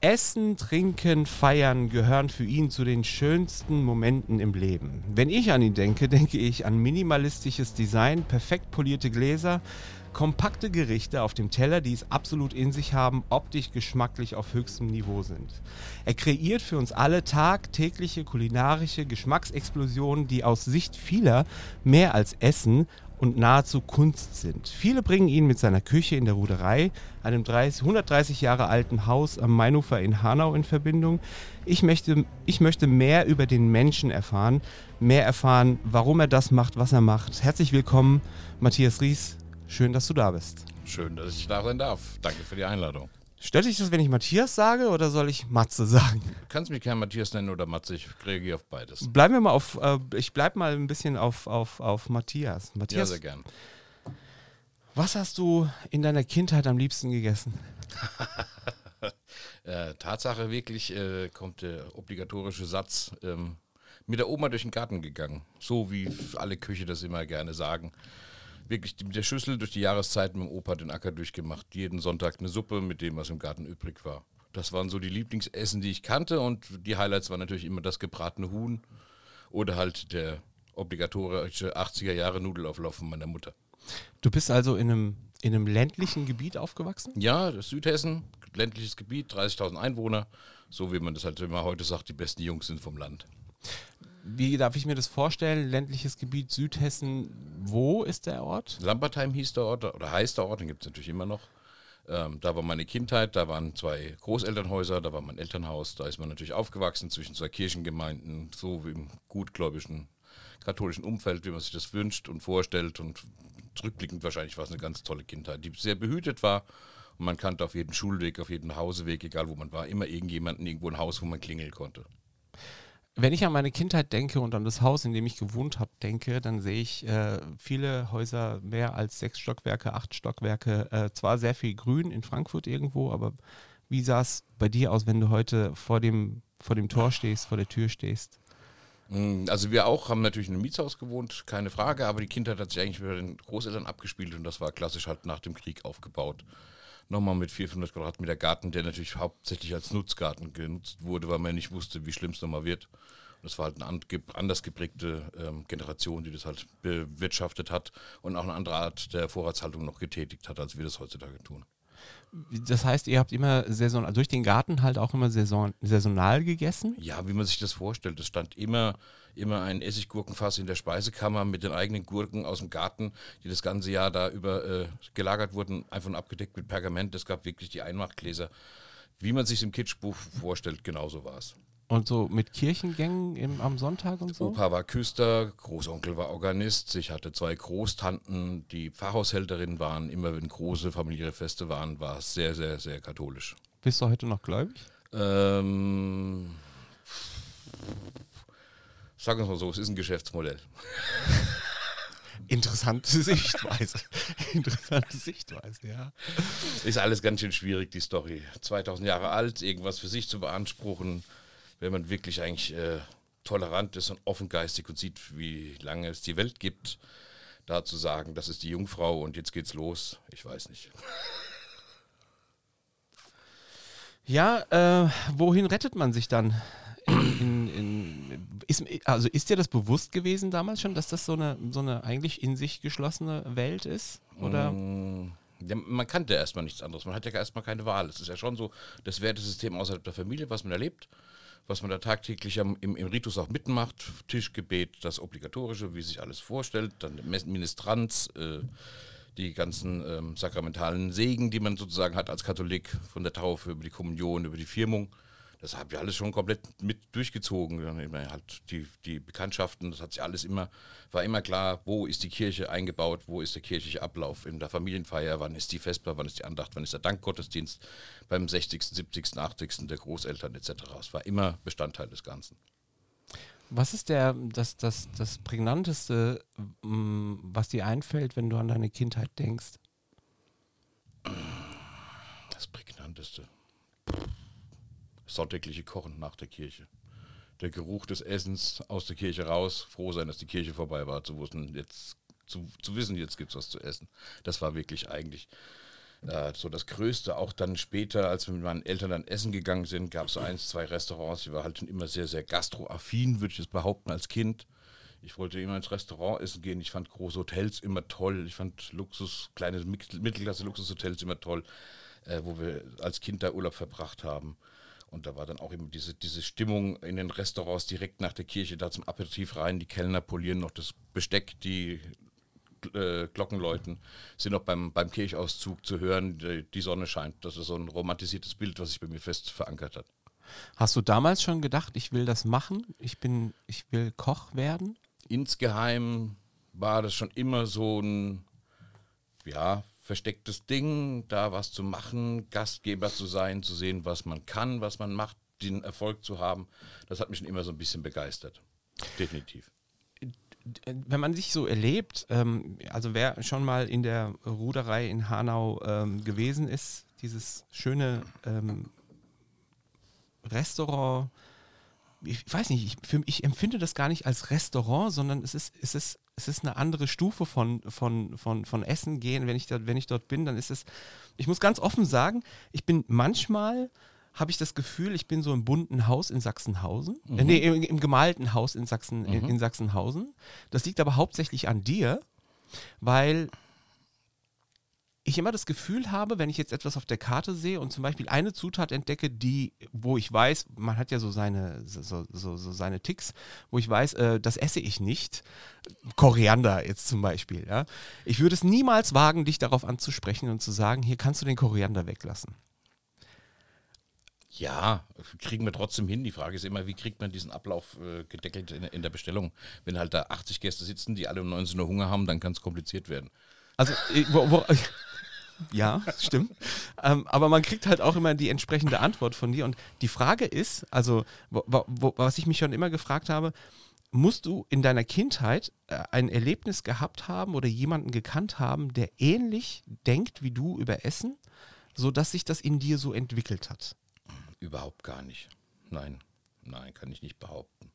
Essen, Trinken, Feiern gehören für ihn zu den schönsten Momenten im Leben. Wenn ich an ihn denke, denke ich an minimalistisches Design, perfekt polierte Gläser, kompakte Gerichte auf dem Teller, die es absolut in sich haben, optisch geschmacklich auf höchstem Niveau sind. Er kreiert für uns alle tagtägliche kulinarische Geschmacksexplosionen, die aus Sicht vieler mehr als Essen und nahezu Kunst sind. Viele bringen ihn mit seiner Küche in der Ruderei, einem 30, 130 Jahre alten Haus am Mainufer in Hanau in Verbindung. Ich möchte, ich möchte mehr über den Menschen erfahren, mehr erfahren, warum er das macht, was er macht. Herzlich willkommen, Matthias Ries. Schön, dass du da bist. Schön, dass ich da sein darf. Danke für die Einladung. Stört dich das, wenn ich Matthias sage oder soll ich Matze sagen? Du kannst mich gerne Matthias nennen oder Matze, ich reagiere auf beides. Bleiben wir mal auf, äh, ich bleib mal ein bisschen auf, auf, auf Matthias. Matthias, ja, sehr gern. Was hast du in deiner Kindheit am liebsten gegessen? äh, Tatsache wirklich äh, kommt der obligatorische Satz, ähm, mit der Oma durch den Garten gegangen. So wie alle Küche das immer gerne sagen wirklich mit der Schüssel durch die Jahreszeit mit dem Opa den Acker durchgemacht. Jeden Sonntag eine Suppe mit dem, was im Garten übrig war. Das waren so die Lieblingsessen, die ich kannte und die Highlights waren natürlich immer das gebratene Huhn oder halt der obligatorische 80er Jahre Nudelauflauf von meiner Mutter. Du bist also in einem, in einem ländlichen Gebiet aufgewachsen? Ja, das Südhessen, ländliches Gebiet, 30.000 Einwohner. So wie man das halt immer heute sagt, die besten Jungs sind vom Land. Wie darf ich mir das vorstellen? Ländliches Gebiet Südhessen, wo ist der Ort? Lambertheim hieß der Ort oder heißt der Ort, den gibt es natürlich immer noch. Ähm, da war meine Kindheit, da waren zwei Großelternhäuser, da war mein Elternhaus, da ist man natürlich aufgewachsen zwischen zwei Kirchengemeinden, so wie im gutgläubigen katholischen Umfeld, wie man sich das wünscht und vorstellt. Und rückblickend wahrscheinlich war es eine ganz tolle Kindheit, die sehr behütet war. Und man kannte auf jeden Schulweg, auf jeden Hauseweg, egal wo man war, immer irgendjemanden, irgendwo ein Haus, wo man klingeln konnte wenn ich an meine Kindheit denke und an das Haus, in dem ich gewohnt habe, denke, dann sehe ich äh, viele Häuser, mehr als sechs Stockwerke, acht Stockwerke, äh, zwar sehr viel Grün in Frankfurt irgendwo, aber wie sah es bei dir aus, wenn du heute vor dem, vor dem Tor stehst, vor der Tür stehst? Mm, also wir auch haben natürlich in einem Mietshaus gewohnt, keine Frage, aber die Kindheit hat sich eigentlich bei den Großeltern abgespielt und das war klassisch halt nach dem Krieg aufgebaut nochmal mit 400 Quadratmeter Garten, der natürlich hauptsächlich als Nutzgarten genutzt wurde, weil man nicht wusste, wie schlimm es nochmal wird. Das war halt eine anders geprägte ähm, Generation, die das halt bewirtschaftet hat und auch eine andere Art der Vorratshaltung noch getätigt hat, als wir das heutzutage tun. Das heißt, ihr habt immer Saison, also durch den Garten halt auch immer saison, saisonal gegessen? Ja, wie man sich das vorstellt. Es stand immer, immer ein Essiggurkenfass in der Speisekammer mit den eigenen Gurken aus dem Garten, die das ganze Jahr da über äh, gelagert wurden, einfach abgedeckt mit Pergament. Es gab wirklich die Einmachgläser. Wie man sich im Kitschbuch vorstellt, genauso war es. Und so mit Kirchengängen im, am Sonntag und so? Opa war Küster, Großonkel war Organist. Ich hatte zwei Großtanten, die Pfarrhaushälterinnen waren. Immer wenn große familiäre Feste waren, war es sehr, sehr, sehr katholisch. Bist du heute noch gläubig? Ähm, sagen wir es mal so, es ist ein Geschäftsmodell. Interessante Sichtweise. Interessante Sichtweise, ja. Ist alles ganz schön schwierig, die Story. 2000 Jahre alt, irgendwas für sich zu beanspruchen wenn man wirklich eigentlich äh, tolerant ist und offengeistig und sieht, wie lange es die Welt gibt, da zu sagen, das ist die Jungfrau und jetzt geht's los, ich weiß nicht. Ja, äh, wohin rettet man sich dann? In, in, in, ist, also ist dir das bewusst gewesen damals schon, dass das so eine, so eine eigentlich in sich geschlossene Welt ist? Oder? Mm, ja, man kannte erstmal nichts anderes. Man hat ja erstmal keine Wahl. Es ist ja schon so das Wertesystem außerhalb der Familie, was man erlebt was man da tagtäglich im, im Ritus auch mitmacht. Tischgebet, das Obligatorische, wie sich alles vorstellt, dann Ministranz, äh, die ganzen ähm, sakramentalen Segen, die man sozusagen hat als Katholik, von der Taufe über die Kommunion, über die Firmung das habe ich alles schon komplett mit durchgezogen. Dann immer halt die, die Bekanntschaften, das hat sich alles immer, war immer klar, wo ist die Kirche eingebaut, wo ist der kirchliche Ablauf in der Familienfeier, wann ist die Vesper, wann ist die Andacht, wann ist der Dankgottesdienst beim 60., 70., 80. der Großeltern etc. Es war immer Bestandteil des Ganzen. Was ist der, das, das, das Prägnanteste, mm, was dir einfällt, wenn du an deine Kindheit denkst? Das Prägnanteste sonntägliche Kochen nach der Kirche. Der Geruch des Essens aus der Kirche raus, froh sein, dass die Kirche vorbei war, zu wissen, jetzt, zu, zu wissen, jetzt gibt es was zu essen. Das war wirklich eigentlich Äh, so das Größte, auch dann später, als wir mit meinen Eltern dann essen gegangen sind, gab es so eins, zwei Restaurants, die war halt schon immer sehr, sehr gastroaffin, würde ich jetzt behaupten, als Kind. Ich wollte immer ins Restaurant essen gehen. Ich fand große Hotels immer toll. Ich fand Luxus, kleine Mittelklasse-Luxushotels immer toll, äh, wo wir als Kind da Urlaub verbracht haben. Und da war dann auch immer diese, diese Stimmung in den Restaurants direkt nach der Kirche, da zum Aperitif rein. Die Kellner polieren noch das Besteck, die äh, Glockenläuten sind auch beim, beim Kirchauszug zu hören. Die, die Sonne scheint. Das ist so ein romantisiertes Bild, was sich bei mir fest verankert hat. Hast du damals schon gedacht, ich will das machen? Ich bin, ich will Koch werden? Insgeheim war das schon immer so ein, ja, verstecktes Ding, da was zu machen, Gastgeber zu sein, zu sehen, was man kann, was man macht, den Erfolg zu haben. Das hat mich schon immer so ein bisschen begeistert. Definitiv. Wenn man sich so erlebt, ähm, also wer schon mal in der Ruderei in Hanau ähm, gewesen ist, dieses schöne ähm, Restaurant, ich weiß nicht, ich, ich empfinde das gar nicht als Restaurant, sondern es ist, es ist, es ist eine andere Stufe von, von, von, von Essen gehen. Wenn ich, da, wenn ich dort bin, dann ist es, ich muss ganz offen sagen, ich bin manchmal, habe ich das Gefühl, ich bin so im bunten Haus in Sachsenhausen, mhm. äh, nee, im, im, gemalten Haus in, Sachsen, mhm. in, in Sachsenhausen. Das liegt aber hauptsächlich an dir, weil ich immer das Gefühl habe, wenn ich jetzt etwas auf der Karte sehe und zum Beispiel eine Zutat entdecke, die, wo ich weiß, man hat ja so seine, so, so, so seine Ticks, wo ich weiß, äh, das esse ich nicht. Koriander jetzt zum Beispiel, ja. Ich würde es niemals wagen, dich darauf anzusprechen und zu sagen, hier kannst du den Koriander weglassen. Ja, kriegen wir trotzdem hin. Die Frage ist immer, wie kriegt man diesen Ablauf äh, gedeckelt in, in, der Bestellung? Wenn halt da 80 Gäste sitzen, die alle um 19 Uhr Hunger haben, dann kann es kompliziert werden. Also, äh, wo, wo, ja, stimmt. ähm, aber man kriegt halt auch immer die entsprechende Antwort von dir. Und die Frage ist, also, wo, wo, was ich mich schon immer gefragt habe, musst du in deiner Kindheit äh, ein Erlebnis gehabt haben oder jemanden gekannt haben, der ähnlich denkt wie du über Essen, sodass sich das in dir so entwickelt hat? Überhaupt gar nicht. Nein, nein, kann ich nicht behaupten.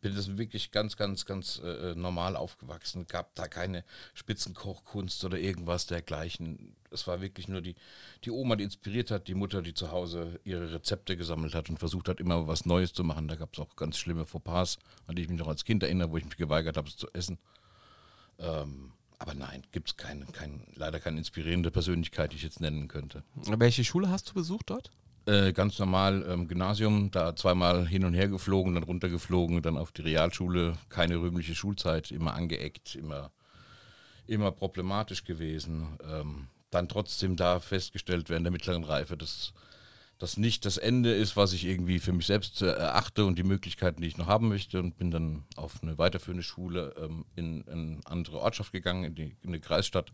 Bin das wirklich ganz, ganz, ganz äh, normal aufgewachsen. Gab da keine Spitzenkochkunst oder irgendwas dergleichen. Es war wirklich nur die, die Oma, die inspiriert hat, die Mutter, die zu Hause ihre Rezepte gesammelt hat und versucht hat, immer was Neues zu machen. Da gab es auch ganz schlimme Fauxpas, an die ich mich noch als Kind erinnere, wo ich mich geweigert habe, es zu essen. Ähm, aber nein, gibt es keine, kein, leider keine inspirierende Persönlichkeit, die ich jetzt nennen könnte. Welche Schule hast du besucht dort? Äh, ganz normal ähm, Gymnasium, da zweimal hin und her geflogen, dann runtergeflogen, dann auf die Realschule, keine rühmliche Schulzeit, immer angeeckt, immer, immer problematisch gewesen. Ähm, dann trotzdem da festgestellt während der mittleren Reife, dass das nicht das Ende ist, was ich irgendwie für mich selbst äh, erachte und die Möglichkeiten, die ich noch haben möchte und bin dann auf eine weiterführende Schule ähm, in, in, eine andere Ortschaft gegangen, in, die, in eine Kreisstadt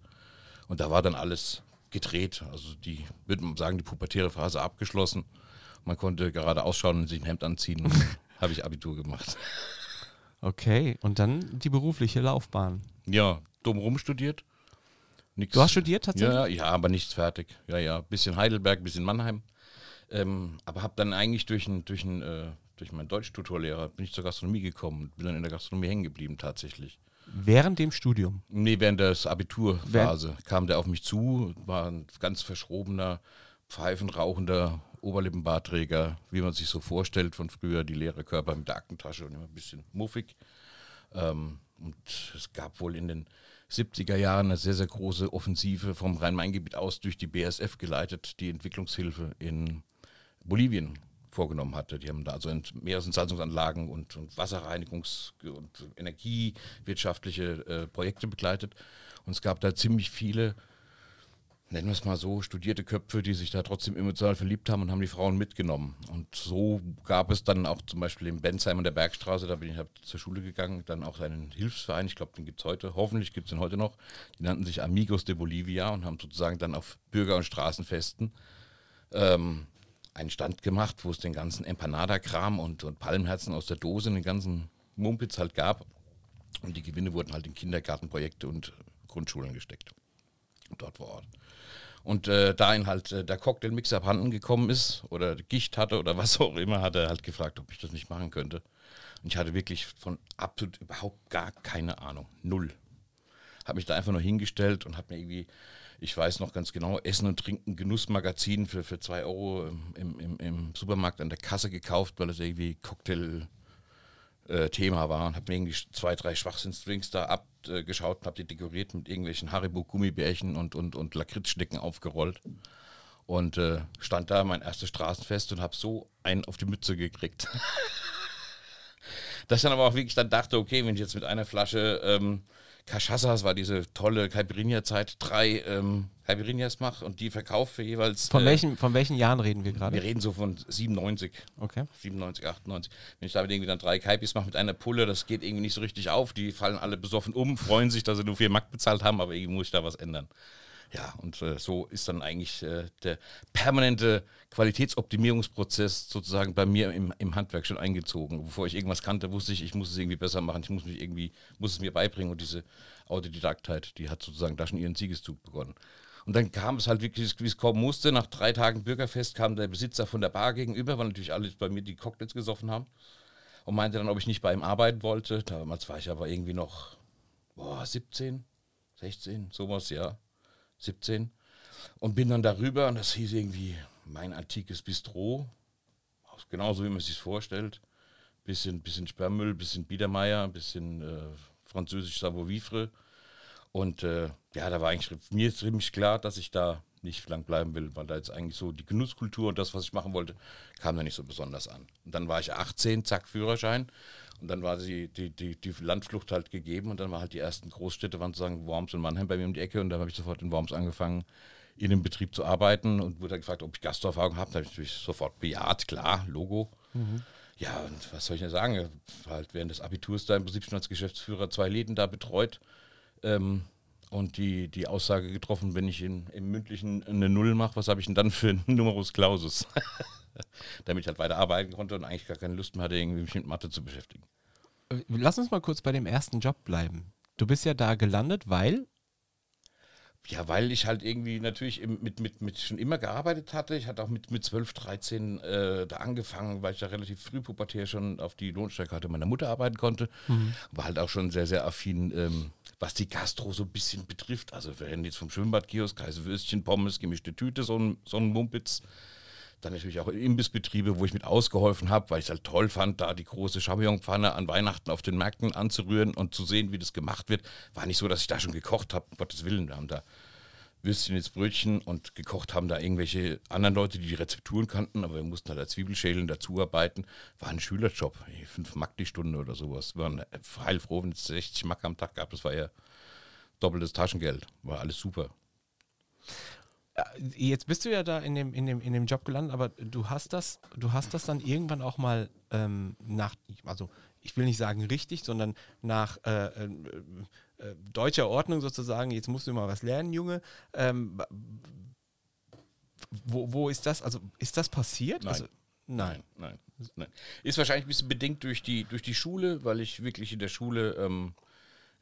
und da war dann alles gedreht. Also die, würde man sagen, die pubertäre Phase abgeschlossen. Man konnte gerade ausschauen und sich ein Hemd anziehen. habe ich Abitur gemacht. Okay, und dann die berufliche Laufbahn. Ja, dumm rum studiert. Nix. Du hast studiert tatsächlich? Ja, ja, aber nichts fertig. Ja, ja, bisschen Heidelberg, bisschen Mannheim. Ähm, aber habe dann eigentlich durch, ein, durch, ein, äh, durch meinen Deutschtutorlehrer bin ich zur Gastronomie gekommen und bin dann in der Gastronomie hängen geblieben tatsächlich. Während dem Studium? Nee, während der Abiturphase während? kam der auf mich zu, war ein ganz verschrobener, pfeifenrauchender Oberlippenbartträger, wie man sich so vorstellt von früher, die leere Körper mit der Aktentasche und immer ein bisschen muffig. Ähm, und es gab wohl in den 70er Jahren eine sehr, sehr große Offensive vom Rhein-Main-Gebiet aus durch die BSF geleitet, die Entwicklungshilfe in Bolivien vorgenommen hatte. Die haben da also Meeresentsalzungsanlagen und, und Wasserreinigungs- und energiewirtschaftliche äh, Projekte begleitet. Und es gab da ziemlich viele, nennen wir es mal so, studierte Köpfe, die sich da trotzdem emotional verliebt haben und haben die Frauen mitgenommen. Und so gab es dann auch zum Beispiel in Bensheim an der Bergstraße, da bin ich halt zur Schule gegangen, dann auch einen Hilfsverein, ich glaube, den gibt es heute, hoffentlich gibt es den heute noch. Die nannten sich Amigos de Bolivia und haben sozusagen dann auf Bürger- und Straßenfesten ähm, einen Stand gemacht, wo es den ganzen Empanada-Kram und, und Palmherzen aus der Dose, den ganzen Mumpitz halt gab. Und die Gewinne wurden halt in Kindergartenprojekte und Grundschulen gesteckt. Dort vor Ort. Und äh, da ihn halt äh, der Cocktailmixer abhanden gekommen ist oder Gicht hatte oder was auch immer, hat er halt gefragt, ob ich das nicht machen könnte. Und ich hatte wirklich von absolut überhaupt gar keine Ahnung. Null. Habe mich da einfach nur hingestellt und habe mir irgendwie Ich weiß noch ganz genau, Essen und Trinken, Genussmagazin für, für zwei Euro im, im, im Supermarkt an der Kasse gekauft, weil es irgendwie Cocktail äh, Thema war und habe mir irgendwie zwei, drei Schwachsinnsdrinks da abgeschaut und habe die dekoriert mit irgendwelchen Haribo-Gummibärchen und, und, und Lakritzschnecken aufgerollt. Und äh, stand da mein erstes Straßenfest und habe so einen auf die Mütze gekriegt. Dass ich dann aber auch wirklich dann dachte, okay, wenn ich jetzt mit einer Flasche ähm, Cachassas war diese tolle Caipirinha-Zeit, drei ähm, Caipirinhas mache und die verkaufe für jeweils. Von, äh, welchen, von welchen Jahren reden wir gerade? Wir reden so von 97. Okay. 97, 98. Wenn ich damit irgendwie dann drei Caipis mache mit einer Pulle, das geht irgendwie nicht so richtig auf. Die fallen alle besoffen um, freuen sich, dass sie nur vier Mark bezahlt haben, aber irgendwie muss ich da was ändern. Ja, und äh, so ist dann eigentlich äh, der permanente Qualitätsoptimierungsprozess sozusagen bei mir im, im Handwerk schon eingezogen. Bevor ich irgendwas kannte, wusste ich, ich muss es irgendwie besser machen, ich muss mich irgendwie, muss es mir beibringen und diese Autodidaktheit, die hat sozusagen da schon ihren Siegeszug begonnen. Und dann kam es halt wirklich, wie es kommen musste. Nach drei Tagen Bürgerfest kam der Besitzer von der Bar gegenüber, weil natürlich alle bei mir die Cocktails gesoffen haben. Und meinte dann, ob ich nicht bei ihm arbeiten wollte. Damals war ich aber irgendwie noch boah, 17, 16, sowas, ja. 17. Und bin dann darüber und das hieß irgendwie mein antikes Bistro. Genauso wie man es sich vorstellt. Bisschen, bisschen Sperrmüll, bisschen Biedermeier, bisschen äh, französisch Savoir-vivre. Und äh, ja, da war eigentlich mir ziemlich klar, dass ich da nicht lang bleiben will, weil da jetzt eigentlich so die Genusskultur und das, was ich machen wollte, kam da nicht so besonders an. Und dann war ich 18, zack, Führerschein. Und dann war die, die, die, die Landflucht halt gegeben und dann war halt die ersten Großstädte, waren sozusagen Worms und Mannheim bei mir um die Ecke und dann habe ich sofort in Worms angefangen, in dem Betrieb zu arbeiten und wurde dann gefragt, ob ich Gasterfahrung habe. Da habe ich natürlich sofort bejaht, klar, Logo. Mhm. Ja, und was soll ich denn sagen? Halt während des Abiturs da im Prinzip schon als Geschäftsführer zwei Läden da betreut. Ähm, und die, die Aussage getroffen, wenn ich in, im mündlichen eine Null mache, was habe ich denn dann für einen Numerus Clausus? Damit ich halt weiter arbeiten konnte und eigentlich gar keine Lust mehr hatte, irgendwie mich mit Mathe zu beschäftigen. Äh, lass uns mal kurz bei dem ersten Job bleiben. Du bist ja da gelandet, weil ja, weil ich halt irgendwie natürlich mit, mit, mit schon immer gearbeitet hatte. Ich hatte auch mit, mit 12, 13 äh, da angefangen, weil ich da relativ früh pubertär schon auf die Lohnsteuerkarte meiner Mutter arbeiten konnte. Mhm. War halt auch schon sehr, sehr affin, ähm, was die Gastro so ein bisschen betrifft. Also wir reden jetzt vom Schwimmbadkiosk, Würstchen, Pommes, gemischte Tüte, so ein, so ein Mumpitz. Dann natürlich auch Imbissbetriebe, wo ich mit ausgeholfen habe, weil ich es halt toll fand, da die große Champignonpfanne an Weihnachten auf den Märkten anzurühren und zu sehen, wie das gemacht wird. War nicht so, dass ich da schon gekocht habe, um Gottes Willen. Wir haben da Würstchen ins Brötchen und gekocht haben da irgendwelche anderen Leute, die die Rezepturen kannten, aber wir mussten halt als Zwiebelschälen dazuarbeiten. War ein Schülerjob, fünf Mark die Stunde oder sowas. Wir waren heilfroh, wenn es 60 Mark am Tag gab. Das war ja doppeltes Taschengeld. War alles super. Jetzt bist du ja da in dem, in dem, in dem Job gelandet, aber du hast das, du hast das dann irgendwann auch mal ähm, nach, also ich will nicht sagen richtig, sondern nach äh, äh, deutscher Ordnung sozusagen, jetzt musst du mal was lernen, Junge. Ähm, wo, wo ist das? Also ist das passiert? Nein. Also, nein. nein. nein, Ist wahrscheinlich ein bisschen bedingt durch die, durch die Schule, weil ich wirklich in der Schule, ähm,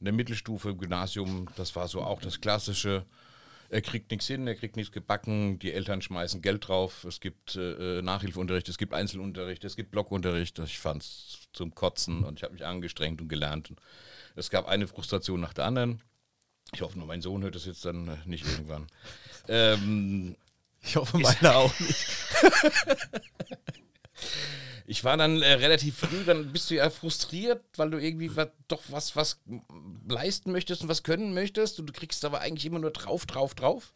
in der Mittelstufe, im Gymnasium, das war so auch das klassische er kriegt nichts hin, er kriegt nichts gebacken, die Eltern schmeißen Geld drauf, es gibt äh, Nachhilfeunterricht, es gibt Einzelunterricht, es gibt Blockunterricht. Ich fand es zum Kotzen und ich habe mich angestrengt und gelernt. Und es gab eine Frustration nach der anderen. Ich hoffe nur, mein Sohn hört das jetzt dann äh, nicht irgendwann. Ähm, ich hoffe, meiner auch nicht. ich war dann äh, relativ früh, dann bist du ja frustriert, weil du irgendwie was, doch was, was leisten möchtest und was können möchtest und du kriegst aber eigentlich immer nur drauf, drauf, drauf.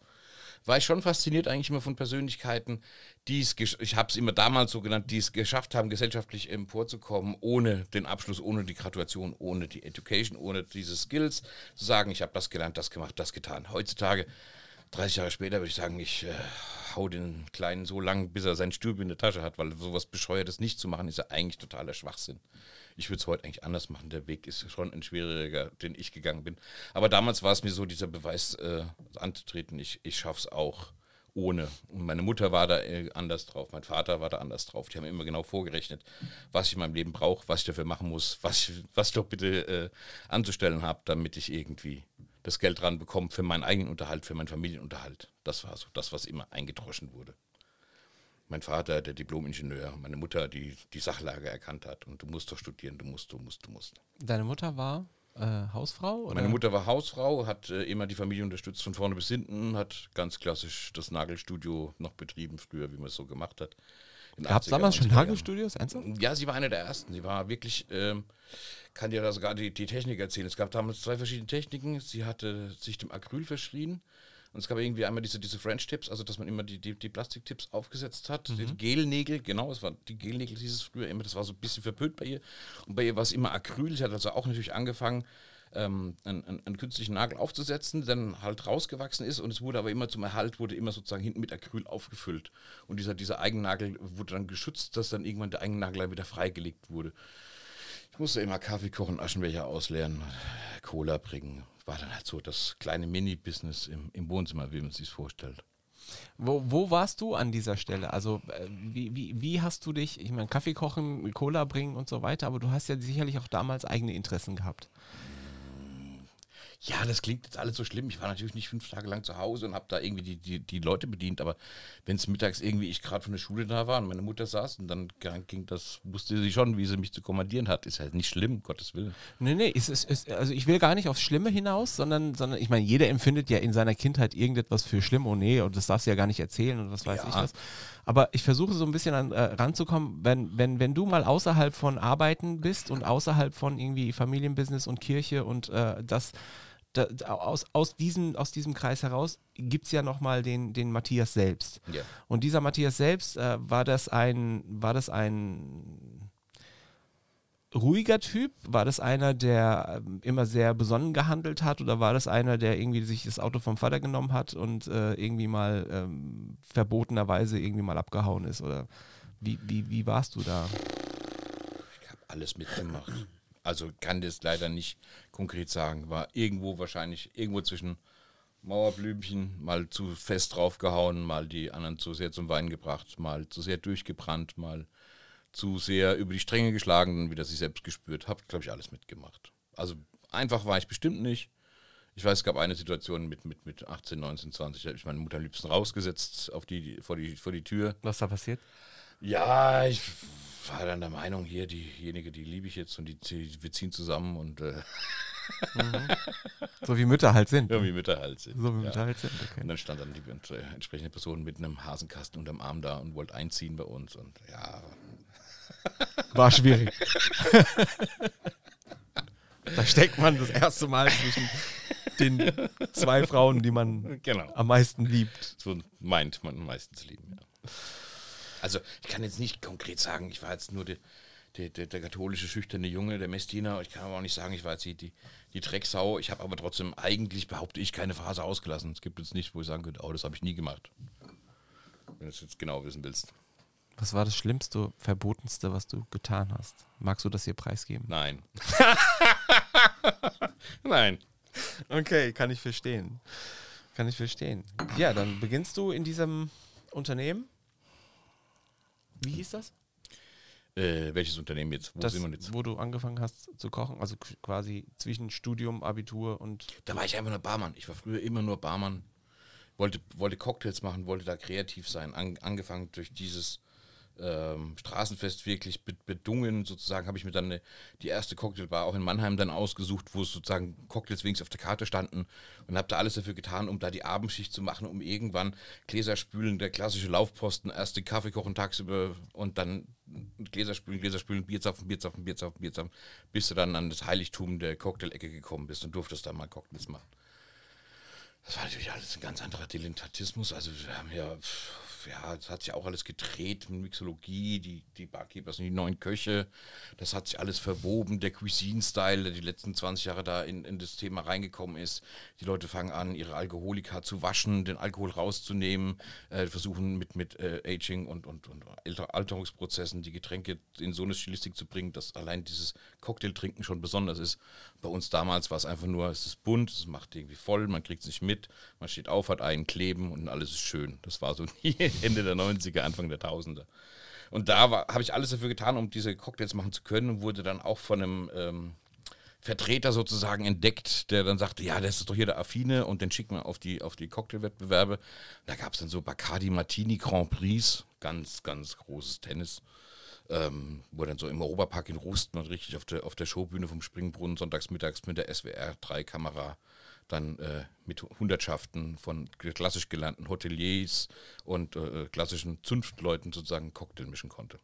War ich schon fasziniert eigentlich immer von Persönlichkeiten, die es, ich habe es immer damals so genannt, die es geschafft haben, gesellschaftlich emporzukommen, ohne den Abschluss, ohne die Graduation, ohne die Education, ohne diese Skills, zu sagen, ich habe das gelernt, das gemacht, das getan. Heutzutage 30 Jahre später würde ich sagen, ich äh, hau den Kleinen so lang, bis er sein Stübel in der Tasche hat, weil sowas Bescheuertes nicht zu machen, ist ja eigentlich totaler Schwachsinn. Ich würde es heute eigentlich anders machen. Der Weg ist schon ein schwieriger, den ich gegangen bin. Aber damals war es mir so, dieser Beweis äh, anzutreten, ich, ich schaffe es auch ohne. Und meine Mutter war da äh, anders drauf, mein Vater war da anders drauf. Die haben immer genau vorgerechnet, was ich in meinem Leben brauche, was ich dafür machen muss, was ich, was ich doch bitte äh, anzustellen habe, damit ich irgendwie das Geld dran bekommen für meinen eigenen Unterhalt, für meinen Familienunterhalt. Das war so das, was immer eingedroschen wurde. Mein Vater, der Diplomingenieur, meine Mutter, die die Sachlage erkannt hat und du musst doch studieren, du musst, du musst, du musst. Deine Mutter war? äh, Hausfrau? Oder? Meine Mutter war Hausfrau, hat äh, immer die Familie unterstützt von vorne bis hinten, hat ganz klassisch das Nagelstudio noch betrieben, früher, wie man es so gemacht hat. Gab es damals schon Nagelstudios? Ernsthaft? Ja, sie war eine der ersten. Sie war wirklich, ähm, kann dir da sogar die, die Technik erzählen. Es gab damals zwei verschiedene Techniken. Sie hatte sich dem Acryl verschrien. Und es gab irgendwie einmal diese, diese French-Tips, also dass man immer die, die, die Plastiktips aufgesetzt hat. Mhm. Die Gelnägel, genau, es war die Gelnägel hieß es früher immer, das war so ein bisschen verpönt bei ihr. Und bei ihr war es immer Acryl. Sie hat also auch natürlich angefangen, ähm, einen, einen, künstlichen Nagel aufzusetzen, dann halt rausgewachsen ist und es wurde aber immer zum Erhalt, wurde immer sozusagen hinten mit Acryl aufgefüllt. Und dieser, dieser Eigennagel wurde dann geschützt, dass dann irgendwann der Eigennagel wieder freigelegt wurde. Ich musste immer Kaffee kochen, Aschenbecher ausleeren, Cola bringen. War dann halt so das kleine Mini-Business im, im Wohnzimmer, wie man sich vorstellt. Wo, wo warst du an dieser Stelle? Also äh, wie, wie, wie hast du dich, ich meine, Kaffee kochen, Cola bringen und so weiter, aber du hast ja sicherlich auch damals eigene Interessen gehabt. Ja, das klingt jetzt alles so schlimm. Ich war natürlich nicht fünf Tage lang zu Hause und habe da irgendwie die, die, die Leute bedient, aber wenn es mittags irgendwie ich gerade von der Schule da war und meine Mutter saß und dann ging das, wusste sie schon, wie sie mich zu kommandieren hat. Ist halt nicht schlimm, Gottes Willen. Nee, nee, ist, ist, ist, also ich will gar nicht aufs Schlimme hinaus, sondern, sondern ich meine, jeder empfindet ja in seiner Kindheit irgendetwas für schlimm. Oh nee, und das darfst du ja gar nicht erzählen und was weiß ja. ich was. Aber ich versuche so ein bisschen an, äh, ranzukommen, wenn, wenn, wenn du mal außerhalb von Arbeiten bist und außerhalb von irgendwie Familienbusiness und Kirche und äh, das da, aus, aus, diesem, aus diesem Kreis heraus gibt es ja nochmal den, den Matthias selbst. Yeah. Und dieser Matthias selbst, äh, war das ein, war das ein ruhiger Typ? War das einer, der äh, immer sehr besonnen gehandelt hat? Oder war das einer, der irgendwie sich das Auto vom Vater genommen hat und äh, irgendwie mal ähm, verbotenerweise irgendwie mal abgehauen ist? Oder wie, wie, wie warst du da? Ich habe alles mitgemacht. Also kann das leider nicht konkret sagen. War irgendwo wahrscheinlich, irgendwo zwischen Mauerblümchen, mal zu fest draufgehauen, mal die anderen zu sehr zum Wein gebracht, mal zu sehr durchgebrannt, mal zu sehr über die Stränge geschlagen, dann wieder sich selbst gespürt. Hab, glaube ich, alles mitgemacht. Also einfach war ich bestimmt nicht. Ich weiß, es gab eine Situation mit, mit, mit 18, 19, 20, da habe ich meine Mutter am liebsten rausgesetzt auf die, vor, die, vor die Tür. Was da passiert? Ja, ich war dann der Meinung, hier, diejenige, die liebe ich jetzt und die, die wir ziehen zusammen und äh mhm. So wie Mütter halt sind. So wie Mütter halt sind. So wie Mütter halt sind, okay. Und dann stand dann die äh, entsprechende Person mit einem Hasenkasten unterm Arm da und wollte einziehen bei uns und ja. War schwierig. da steckt man das erste Mal zwischen den zwei Frauen, die man genau. am meisten liebt. So meint man meistens lieben, ja. Also ich kann jetzt nicht konkret sagen, ich war jetzt nur der, der, der, der katholische schüchterne Junge, der Messdiener. Ich kann aber auch nicht sagen, ich war jetzt die, die, die Drecksau. Ich habe aber trotzdem eigentlich, behaupte ich, keine Phase ausgelassen. Es gibt jetzt nichts, wo ich sagen könnte, oh, das habe ich nie gemacht. Wenn du es jetzt genau wissen willst. Was war das Schlimmste, Verbotenste, was du getan hast? Magst du das hier preisgeben? Nein. Nein. Okay, kann ich verstehen. Kann ich verstehen. Ja, dann beginnst du in diesem Unternehmen wie hieß das? Äh, welches Unternehmen jetzt? Wo das, sind wir jetzt? Wo du angefangen hast zu kochen, also quasi zwischen Studium, Abitur und. Da war ich einfach nur Barmann. Ich war früher immer nur Barmann. Wollte, wollte Cocktails machen, wollte da kreativ sein. An, angefangen durch dieses ähm, Straßenfest wirklich bedungen. Sozusagen habe ich mir dann eine, die erste Cocktailbar auch in Mannheim dann ausgesucht, wo sozusagen Cocktails wenigstens auf der Karte standen und habe da alles dafür getan, um da die Abendschicht zu machen, um irgendwann Gläser spülen, der klassische Laufposten, erst den Kaffee kochen tagsüber und dann Gläser spülen, Gläser spülen, Bierzapfen, Bierzapfen, Bierzapfen, Bierzapfen, bis du dann an das Heiligtum der Cocktailecke gekommen bist und durftest da mal Cocktails machen. Das war natürlich alles ein ganz anderer Dilettantismus. Also wir haben ja ja, das hat sich auch alles gedreht mit Mixologie, die, die Barkeepers und die neuen Köche. Das hat sich alles verwoben, der Cuisine-Style, der die letzten 20 Jahre da in, in das Thema reingekommen ist. Die Leute fangen an, ihre Alkoholika zu waschen, den Alkohol rauszunehmen, äh, versuchen mit, mit äh, Aging und, und, und Alterungsprozessen die Getränke in so eine Stilistik zu bringen, dass allein dieses Cocktailtrinken schon besonders ist. Bei uns damals war es einfach nur, es ist bunt, es macht irgendwie voll, man kriegt es nicht mit, man steht auf, hat einen kleben und alles ist schön. Das war so Ende der 90er, Anfang der Tausender. Und da habe ich alles dafür getan, um diese Cocktails machen zu können und wurde dann auch von einem ähm, Vertreter sozusagen entdeckt, der dann sagte, ja, das ist doch hier der Affine und den schickt man auf die, auf die Cocktailwettbewerbe. Da gab es dann so Bacardi Martini Grand Prix, ganz, ganz großes Tennis. ähm, wo dann so im Europapark in Rust man richtig auf der, auf der Showbühne vom Springbrunnen sonntags mittags mit der SWR 3 Kamera dann äh, mit Hundertschaften von klassisch gelernten Hoteliers und äh, klassischen Zunftleuten sozusagen Cocktail mischen konnte.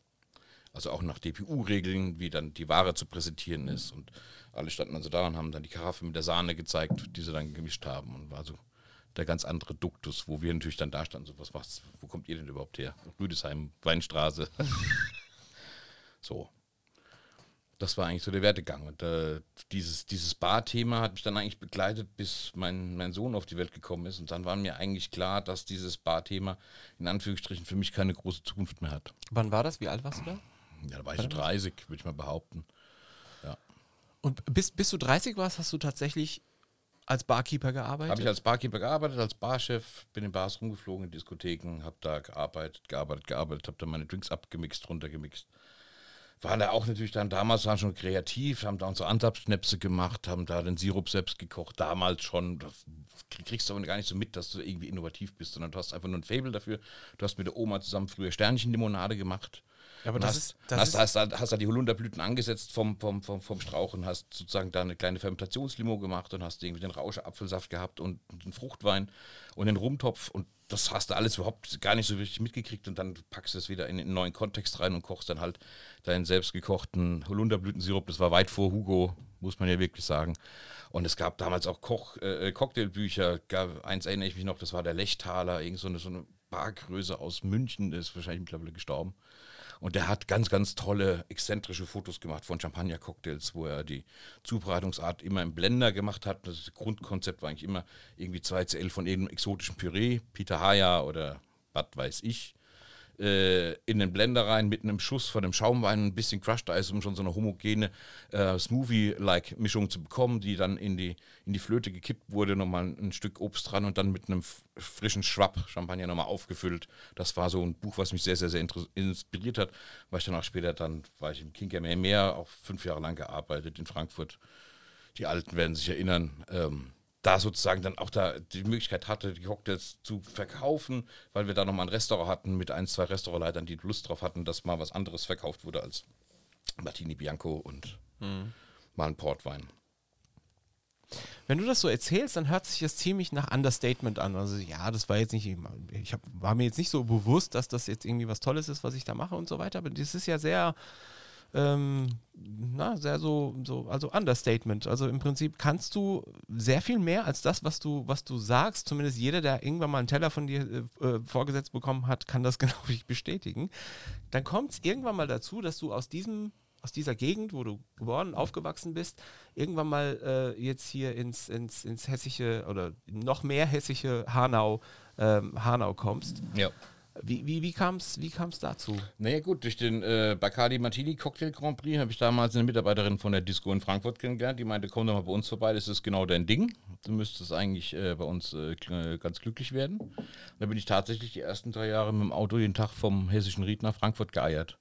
Also auch nach DPU-Regeln, wie dann die Ware zu präsentieren ist. Und alle standen also da und haben dann die Karaffe mit der Sahne gezeigt, die sie dann gemischt haben. Und war so der ganz andere Duktus, wo wir natürlich dann da standen. So, was macht's, wo kommt ihr denn überhaupt her? Rüdesheim, Weinstraße. so. Das war eigentlich so der Werdegang. Und äh, dieses, dieses Bar-Thema hat mich dann eigentlich begleitet, bis mein, mein Sohn auf die Welt gekommen ist. Und dann war mir eigentlich klar, dass dieses Bar-Thema in Anführungsstrichen für mich keine große Zukunft mehr hat. Wann war das? Wie alt warst du da? Ja, da war ich so 30, würde ich mal behaupten. Ja. Und bis, bis du 30 warst, hast du tatsächlich als Barkeeper gearbeitet? Habe ich als Barkeeper gearbeitet, als Barchef, bin in Bars rumgeflogen, in Diskotheken, habe da gearbeitet, gearbeitet, gearbeitet, habe da meine Drinks abgemixt, runtergemixt. Waren da auch natürlich dann damals waren schon kreativ, haben da unsere Ansapfschnäpse gemacht, haben da den Sirup selbst gekocht, damals schon. Das kriegst du aber gar nicht so mit, dass du irgendwie innovativ bist, sondern du hast einfach nur ein Fable dafür. Du hast mit der Oma zusammen früher Sternchenlimonade gemacht. Ja, aber das hast, ist, das hast, ist hast, hast, hast da die Holunderblüten angesetzt vom, vom, vom, vom Strauch und hast sozusagen da eine kleine Fermentationslimo gemacht und hast irgendwie den Rausche-Apfelsaft gehabt und einen Fruchtwein und einen Rumtopf und das hast du alles überhaupt gar nicht so richtig mitgekriegt und dann packst du es wieder in einen neuen Kontext rein und kochst dann halt deinen selbstgekochten Holunderblütensirup. Das war weit vor Hugo, muss man ja wirklich sagen. Und es gab damals auch Koch, äh, Cocktailbücher. Gab, eins erinnere ich mich noch, das war der Lechtaler, irgend so eine, so eine Bargröße aus München, der ist wahrscheinlich mittlerweile gestorben. Und der hat ganz, ganz tolle, exzentrische Fotos gemacht von Champagner-Cocktails, wo er die Zubereitungsart immer im Blender gemacht hat. Das Grundkonzept war eigentlich immer irgendwie 2CL von irgendeinem exotischen Püree, Peter Haya oder was weiß ich äh, in den Blender rein mit einem Schuss von dem Schaumwein, ein bisschen Crushed Eis, um schon so eine homogene äh, Smoothie-like Mischung zu bekommen, die dann in die, in die Flöte gekippt wurde, nochmal ein Stück Obst dran und dann mit einem frischen Schwapp Champagner nochmal aufgefüllt. Das war so ein Buch, was mich sehr, sehr, sehr inspiriert hat, weil ich dann auch später dann, war ich im Kinker mehr, auch fünf Jahre lang gearbeitet in Frankfurt. Die Alten werden sich erinnern. Ähm, da sozusagen dann auch da die Möglichkeit hatte, die Cocktails zu verkaufen, weil wir da nochmal ein Restaurant hatten mit ein, zwei Restaurantleitern, die Lust drauf hatten, dass mal was anderes verkauft wurde als Martini Bianco und mhm. mal ein Portwein. Wenn du das so erzählst, dann hört sich das ziemlich nach Understatement an. Also ja, das war jetzt nicht, ich hab, war mir jetzt nicht so bewusst, dass das jetzt irgendwie was Tolles ist, was ich da mache und so weiter. Aber das ist ja sehr, ähm, na, sehr so, so, also Understatement. Also im Prinzip kannst du sehr viel mehr als das, was du, was du sagst. Zumindest jeder, der irgendwann mal einen Teller von dir äh, äh vorgesetzt bekommen hat, kann das genau wie bestätigen. Dann kommt es irgendwann mal dazu, dass du aus diesem aus dieser Gegend, wo du geboren, aufgewachsen bist, irgendwann mal äh, jetzt hier ins, ins, ins hessische oder noch mehr hessische Hanau, ähm, Hanau kommst. Ja. Wie, wie, wie kam es wie kam's dazu? Naja gut, durch den äh, Bacardi Martini Cocktail Grand Prix habe ich damals eine Mitarbeiterin von der Disco in Frankfurt kennengelernt, die meinte, komm doch mal bei uns vorbei, das ist genau dein Ding. Du müsstest eigentlich äh, bei uns äh, ganz glücklich werden. Und da bin ich tatsächlich die ersten drei Jahre mit dem Auto jeden Tag vom hessischen Ried nach Frankfurt geeiert.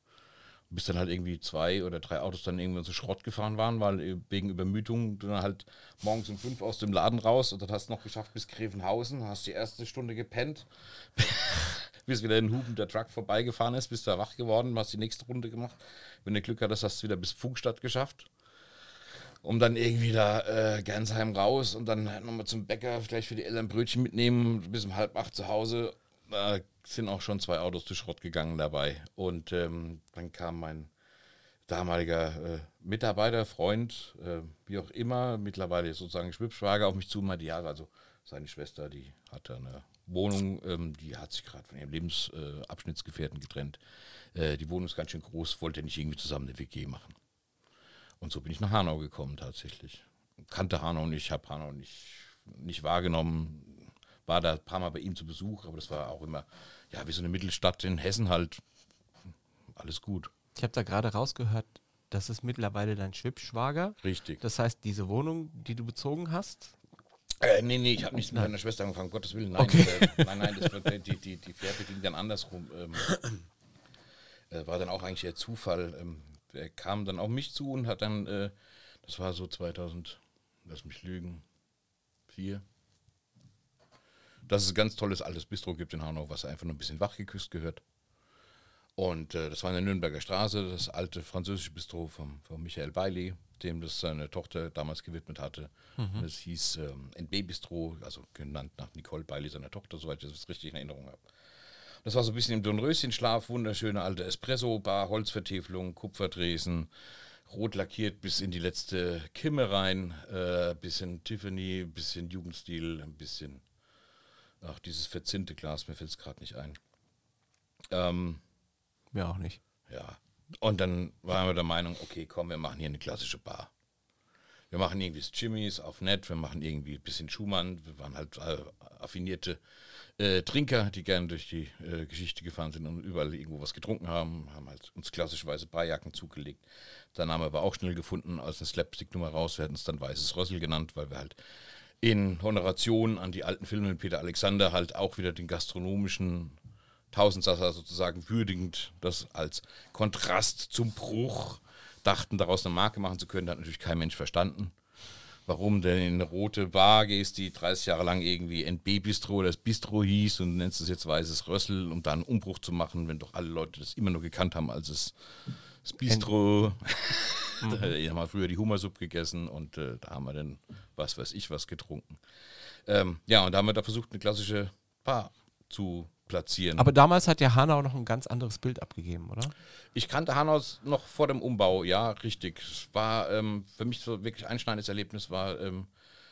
Bis dann halt irgendwie zwei oder drei Autos dann irgendwann zu Schrott gefahren waren, weil äh, wegen Übermütung du dann halt morgens um fünf aus dem Laden raus und dann hast du noch geschafft bis Grevenhausen, hast die erste Stunde gepennt bis wieder ein Huben der Truck vorbeigefahren ist, bist du wach geworden, hast die nächste Runde gemacht. Wenn du Glück hattest, hast du wieder bis Funkstadt geschafft. Um dann irgendwie da äh, Gernsheim raus und dann nochmal zum Bäcker, vielleicht für die Eltern Brötchen mitnehmen, bis um halb acht zu Hause. Da sind auch schon zwei Autos zu Schrott gegangen dabei. Und ähm, dann kam mein damaliger äh, Mitarbeiter, Freund, äh, wie auch immer, mittlerweile sozusagen Schwibschwager auf mich zu, meinte, ja, also seine Schwester, die hatte eine Wohnung, ähm, die hat sich gerade von ihrem Lebensabschnittsgefährten äh, getrennt. Äh, die Wohnung ist ganz schön groß, wollte nicht irgendwie zusammen eine WG machen. Und so bin ich nach Hanau gekommen tatsächlich. Kannte Hanau nicht, habe Hanau nicht, nicht wahrgenommen, war da ein paar Mal bei ihm zu Besuch, aber das war auch immer, ja, wie so eine Mittelstadt in Hessen halt. Alles gut. Ich habe da gerade rausgehört, das ist mittlerweile dein Schwibschwager. Richtig. Das heißt, diese Wohnung, die du bezogen hast, äh, nee, nee, ich habe nichts mit meiner Schwester angefangen, Gottes Willen. Nein, okay. äh, nein, nein, das wird, die, die, die Fährte ging dann andersrum. Ähm, äh, war dann auch eigentlich der Zufall. Ähm, er kam dann auf mich zu und hat dann, äh, das war so 2000, lass mich lügen, vier. Dass es ein ganz tolles altes Bistro gibt in Hanau, was einfach nur ein bisschen wachgeküsst gehört. Und äh, das war in der Nürnberger Straße, das alte französische Bistro von, von Michael Bailey, dem das seine Tochter damals gewidmet hatte. Mhm. Das hieß ähm, NB Bistro, also genannt nach Nicole Bailey, seiner Tochter, soweit ich das richtig in Erinnerung habe. Das war so ein bisschen im Dornröschenschlaf, wunderschöne alte Espresso-Bar, Holzvertäfelung, Kupferdresen, rot lackiert bis in die letzte Kimme rein, äh, bisschen Tiffany, bisschen Jugendstil, ein bisschen, ach, dieses verzinnte Glas, mir fällt es gerade nicht ein. Ähm, mir auch nicht. Ja. Und dann waren wir der Meinung, okay, komm, wir machen hier eine klassische Bar. Wir machen irgendwie das Jimmys auf Net, wir machen irgendwie ein bisschen Schumann. Wir waren halt äh, affinierte äh, Trinker, die gerne durch die äh, Geschichte gefahren sind und überall irgendwo was getrunken haben, haben halt uns klassischerweise Barjacken zugelegt. Der Name war auch schnell gefunden als eine Slapstick-Nummer raus. Wir hatten es dann Weißes Rössel genannt, weil wir halt in Honoration an die alten Filme mit Peter Alexander halt auch wieder den gastronomischen Tausendsasser sozusagen würdigend das als Kontrast zum Bruch dachten, daraus eine Marke machen zu können. Hat natürlich kein Mensch verstanden. Warum denn in eine rote Bar gehst, die 30 Jahre lang irgendwie NB Bistro oder das Bistro hieß und nennst es jetzt Weißes Rössel, um da einen Umbruch zu machen, wenn doch alle Leute das immer nur gekannt haben als das Bistro. da haben wir früher die Hummersuppe gegessen und äh, da haben wir dann was weiß ich was getrunken. Ähm, ja, und da haben wir da versucht, eine klassische Bar zu platzieren. Aber damals hat ja Hanau noch ein ganz anderes Bild abgegeben, oder? Ich kannte Hanau noch vor dem Umbau, ja, richtig. Es war ähm, für mich so wirklich einschneidendes Erlebnis, war ähm,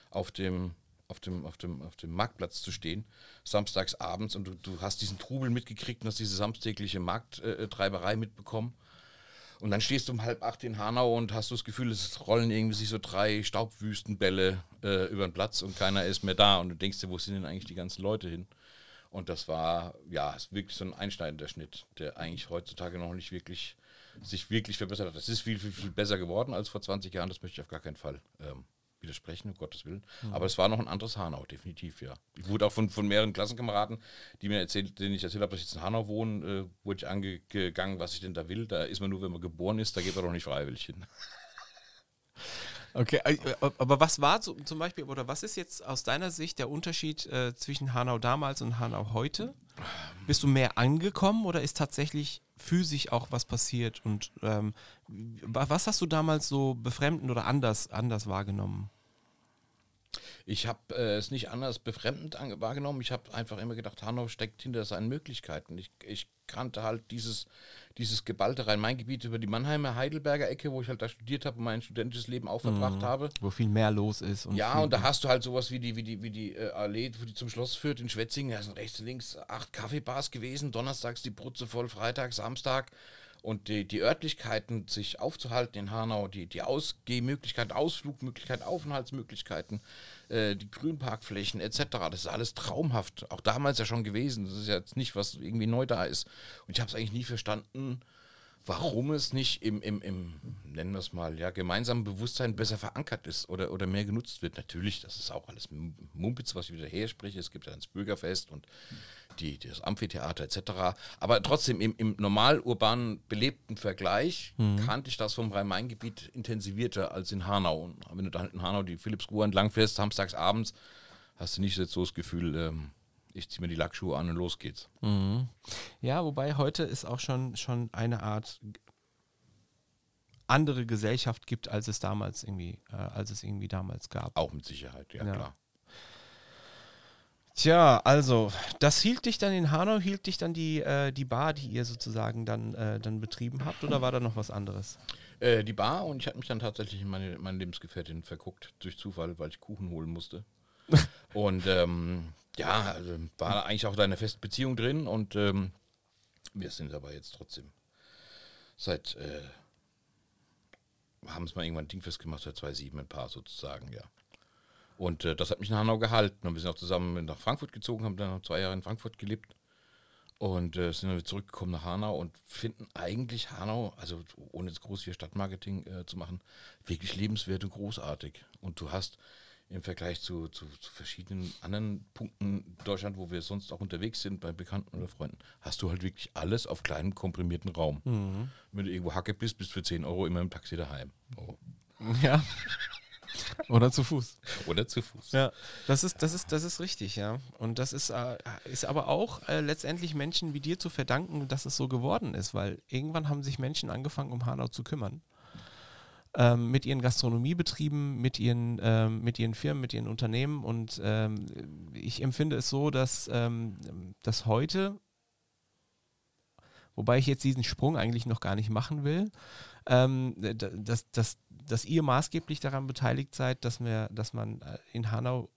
auf dem auf dem, auf, dem, auf dem Marktplatz zu stehen, samstags abends und du, du hast diesen Trubel mitgekriegt und hast diese samstägliche Markttreiberei mitbekommen. Und dann stehst du um halb acht in Hanau und hast das Gefühl, es rollen irgendwie sich so drei Staubwüstenbälle äh, über den Platz und keiner ist mehr da. Und du denkst dir, wo sind denn eigentlich die ganzen Leute hin? Und das war, ja, wirklich so ein einschneidender Schnitt, der eigentlich heutzutage noch nicht wirklich sich wirklich verbessert hat. Das ist viel, viel, viel besser geworden als vor 20 Jahren, das möchte ich auf gar keinen Fall ähm, widersprechen, um Gottes Willen. Mhm. Aber es war noch ein anderes Hanau, definitiv, ja. Ich wurde auch von, von mehreren Klassenkameraden, die mir erzählt, denen ich erzählt habe, dass ich jetzt in Hanau wohne, äh, wurde ich angegangen, was ich denn da will. Da ist man nur, wenn man geboren ist, da geht man doch nicht freiwillig hin. Okay, äh, äh, aber was war so, zum Beispiel, oder was ist jetzt aus deiner Sicht der Unterschied äh, zwischen Hanau damals und Hanau heute? Bist du mehr angekommen oder ist tatsächlich physisch auch was passiert? Und ähm, was hast du damals so befremdend oder anders, anders wahrgenommen? Ich habe äh, es nicht anders befremdend wahrgenommen. Ich habe einfach immer gedacht, Hanau steckt hinter seinen Möglichkeiten. Ich, ich kannte halt dieses, dieses geballte Rhein-Main-Gebiet über die Mannheimer Heidelberger Ecke, wo ich halt da studiert habe und mein studentisches Leben auch verbracht mhm, habe. Wo viel mehr los ist. Und ja, und da hast du halt sowas wie die, wie die, wie die äh, Allee, die zum Schloss führt in Schwetzingen. Da sind rechts und links acht Kaffeebars gewesen. Donnerstags die Brutze voll, Freitag, Samstag. Und die, die Örtlichkeiten, sich aufzuhalten in Hanau, die, die Ausgehmöglichkeiten, Ausflugmöglichkeiten, Aufenthaltsmöglichkeiten, äh, die Grünparkflächen etc., das ist alles traumhaft. Auch damals ja schon gewesen. Das ist ja jetzt nicht, was irgendwie neu da ist. Und ich habe es eigentlich nie verstanden, warum es nicht im, im, im nennen wir es mal, ja, gemeinsamen Bewusstsein besser verankert ist oder, oder mehr genutzt wird. Natürlich, das ist auch alles Mumpitz, was ich wieder her spreche. Es gibt ja das Bürgerfest und die, das Amphitheater etc. Aber trotzdem im, im normal urbanen belebten Vergleich mhm. kannte ich das vom Rhein-Main-Gebiet intensivierter als in Hanau. Und wenn du da halt in Hanau die Philipsruhe entlang fährst, samstags abends, hast du nicht so das Gefühl, ähm, ich ziehe mir die Lackschuhe an und los geht's. Mhm. Ja, wobei heute ist auch schon, schon eine Art andere Gesellschaft gibt, als es damals irgendwie, äh, als es irgendwie damals gab. Auch mit Sicherheit, ja, ja. klar. Tja, also, das hielt dich dann in Hanau, hielt dich dann die, äh, die Bar, die ihr sozusagen dann, äh, dann betrieben habt, oder war da noch was anderes? Äh, die Bar und ich habe mich dann tatsächlich in meine, meine Lebensgefährtin verguckt, durch Zufall, weil ich Kuchen holen musste. und ähm, ja, also war eigentlich auch da eine feste Beziehung drin und ähm, wir sind aber jetzt trotzdem seit, äh, haben es mal irgendwann dingfest gemacht, seit 2007 ein Paar sozusagen, ja. Und äh, das hat mich in Hanau gehalten. Und wir sind auch zusammen nach Frankfurt gezogen, haben dann noch zwei Jahre in Frankfurt gelebt. Und äh, sind dann wieder zurückgekommen nach Hanau und finden eigentlich Hanau, also ohne jetzt groß hier Stadtmarketing äh, zu machen, wirklich lebenswert und großartig. Und du hast im Vergleich zu, zu, zu, verschiedenen anderen Punkten in Deutschland, wo wir sonst auch unterwegs sind, bei Bekannten oder Freunden, hast du halt wirklich alles auf kleinem, komprimierten Raum. Mhm. Wenn du irgendwo Hacke bist, bist du für 10 Euro immer im Taxi daheim. Oh. Ja. Oder zu Fuß. Oder zu Fuß. Ja, das ist, das ist, das ist richtig, ja. Und das ist, äh, ist aber auch äh, letztendlich Menschen wie dir zu verdanken, dass es so geworden ist, weil irgendwann haben sich Menschen angefangen, um Hanau zu kümmern. Ähm, mit ihren Gastronomiebetrieben, mit ihren, ähm, mit ihren Firmen, mit ihren Unternehmen. Und ähm, ich empfinde es so, dass, ähm, dass heute, wobei ich jetzt diesen Sprung eigentlich noch gar nicht machen will, ähm, dass, dass, dass ihr maßgeblich daran beteiligt seid, dass, wir, dass man äh, in Hanau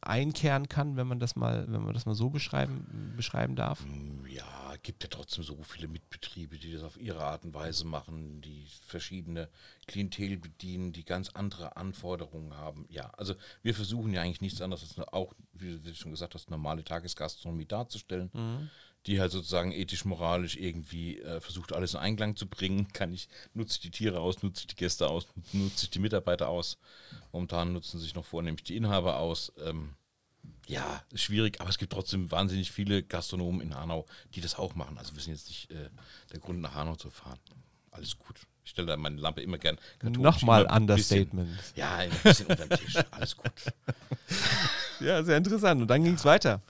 einkehren kann, wenn man das mal, wenn man das mal so beschreiben, beschreiben darf? Ja, gibt ja trotzdem so viele Mitbetriebe, die das auf ihre Art und Weise machen, die verschiedene Klientel bedienen, die ganz andere Anforderungen haben. Ja, also wir versuchen ja eigentlich nichts anderes als auch, wie du schon gesagt hast, normale Tagesgastronomie darzustellen. Mhm die halt sozusagen ethisch-moralisch irgendwie äh, versucht, alles in Einklang zu bringen. Kann ich, nutze ich die Tiere aus, nutze ich die Gäste aus, nutze ich die Mitarbeiter aus. Momentan nutzen sich noch vornehmlich die Inhaber aus. Ähm, ja, ist schwierig, aber es gibt trotzdem wahnsinnig viele Gastronomen in Hanau, die das auch machen. Also wir sind jetzt nicht äh, der Grund, nach Hanau zu fahren. Alles gut. Ich stelle da meine Lampe immer gern. Nochmal Understatement. Bisschen, ja, ein bisschen unter den Tisch. Alles gut. ja, sehr interessant. Und dann ging es weiter.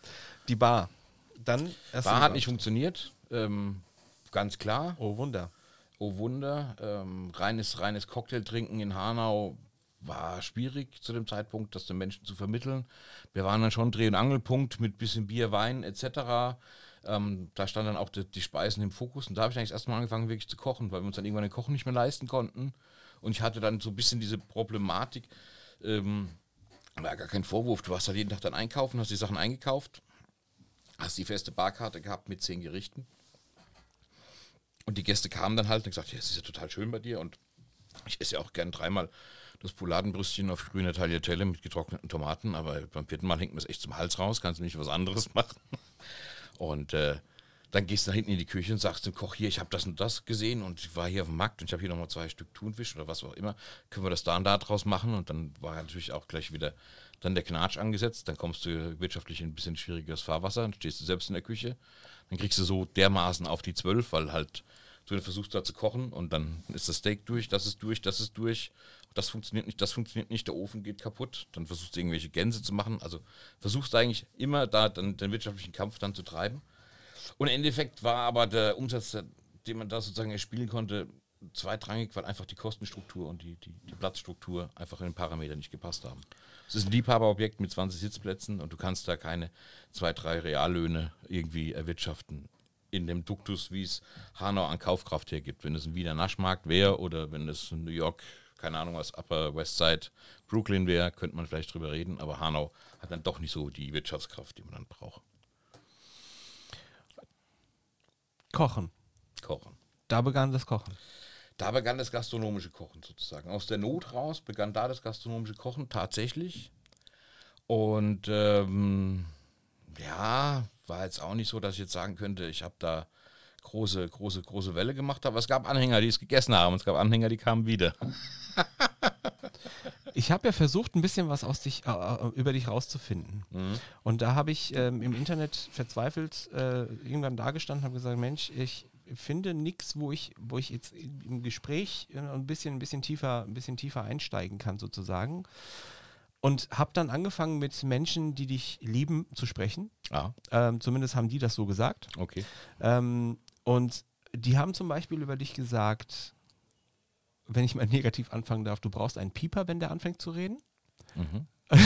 Die Bar dann Bar hat nicht funktioniert, ähm, ganz klar. Oh Wunder. Oh Wunder. Ähm, reines, reines Cocktailtrinken in Hanau war schwierig zu dem Zeitpunkt, das den Menschen zu vermitteln. Wir waren dann schon Dreh- und Angelpunkt mit bisschen Bier, Wein etc. Ähm, da standen dann auch die, die, Speisen im Fokus und da habe ich eigentlich erstmal angefangen, wirklich zu kochen, weil wir uns dann irgendwann den Kochen nicht mehr leisten konnten. Und ich hatte dann so ein bisschen diese Problematik, ähm, war gar kein Vorwurf, du warst halt jeden Tag dann einkaufen, hast die Sachen eingekauft, hast die feste Barkarte gehabt mit zehn Gerichten. Und die Gäste kamen dann halt und gesagt, ja, es ist ja total schön bei dir. Und ich esse ja auch gern dreimal das Pouladenbrüstchen auf grüner Tagliatelle mit getrockneten Tomaten, aber beim vierten Mal hängt mir es echt zum Hals raus, kannst du nicht was anderes machen. Und äh, dann gehst du da hinten in die Küche und sagst dem Koch, hier, ich habe das und das gesehen und ich war hier auf dem Markt und ich habe hier nochmal zwei Stück Thunfisch oder was auch immer. Können wir das da und da draus machen? Und dann war natürlich auch gleich wieder dann der Knatsch angesetzt, dann kommst du wirtschaftlich in ein bisschen schwieriges Fahrwasser, dann stehst du selbst in der Küche, dann kriegst du so dermaßen auf die Zwölf, weil halt du versuchst da zu kochen und dann ist das Steak durch, das ist durch, das ist durch, das funktioniert nicht, das funktioniert nicht, der Ofen geht kaputt, dann versuchst du irgendwelche Gänse zu machen, also versuchst du eigentlich immer da dann den wirtschaftlichen Kampf dann zu treiben. Und im Endeffekt war aber der Umsatz, den man da sozusagen erspielen konnte, zweitrangig, weil einfach die Kostenstruktur und die, die, die Platzstruktur einfach in den Parametern nicht gepasst haben. Es ist ein Liebhaberobjekt mit 20 Sitzplätzen und du kannst da keine zwei, drei Reallöhne irgendwie erwirtschaften in dem Duktus, wie es Hanau an Kaufkraft hergibt. Wenn es ein Wiener Naschmarkt wäre oder wenn es New York, keine Ahnung was, Upper West Side, Brooklyn wäre, könnte man vielleicht drüber reden, aber Hanau hat dann doch nicht so die Wirtschaftskraft, die man dann braucht. Kochen. Kochen. Da begann das Kochen. Da begann das gastronomische Kochen sozusagen. Aus der Not raus begann da das gastronomische Kochen tatsächlich. Und ähm, ja, war jetzt auch nicht so, dass ich jetzt sagen könnte, ich habe da große, große, große Welle gemacht. Aber es gab Anhänger, die es gegessen haben. Und es gab Anhänger, die kamen wieder. ich habe ja versucht, ein bisschen was aus dich, äh, über dich rauszufinden. Mhm. Und da habe ich ähm, im Internet verzweifelt äh, irgendwann dagestanden und habe gesagt, Mensch, ich finde nichts, wo ich, wo ich jetzt im Gespräch äh, ein bisschen, ein bisschen tiefer, ein bisschen tiefer einsteigen kann, sozusagen. Und habe dann angefangen mit Menschen, die dich lieben, zu sprechen. Ah. Ähm, zumindest haben die das so gesagt. Okay. Ähm, und die haben zum Beispiel über dich gesagt, wenn ich mal negativ anfangen darf, du brauchst einen Pieper, wenn der anfängt zu reden. Mhm.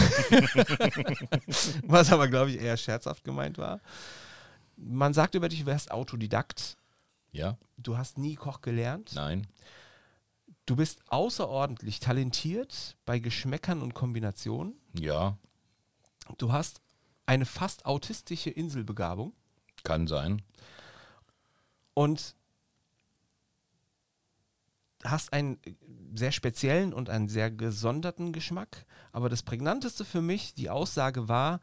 Was aber, glaube ich, eher scherzhaft gemeint war. Man sagt über dich, du wärst Autodidakt. Ja. Du hast nie Koch gelernt. Nein. Du bist außerordentlich talentiert bei Geschmäckern und Kombinationen. Ja. Du hast eine fast autistische Inselbegabung. Kann sein. Und hast einen sehr speziellen und einen sehr gesonderten Geschmack. Aber das prägnanteste für mich, die Aussage war,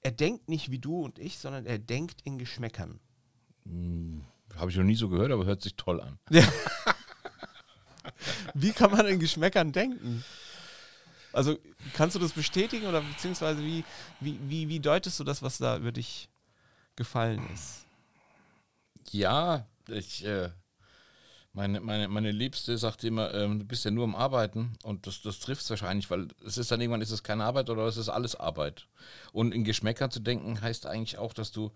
er denkt nicht wie du und ich, sondern er denkt in Geschmäckern. Hm, Habe ich noch nie so gehört, aber hört sich toll an. Ja. wie kann man in Geschmäckern denken? Also kannst du das bestätigen oder beziehungsweise wie, wie, wie, wie deutest du das, was da über dich gefallen ist? Ja, ich äh, Meine, meine, meine Liebste sagt immer, ähm, du bist ja nur am Arbeiten und das, das trifft es wahrscheinlich, weil es ist dann irgendwann ist es keine Arbeit oder es ist alles Arbeit. Und in Geschmäcker zu denken heißt eigentlich auch, dass du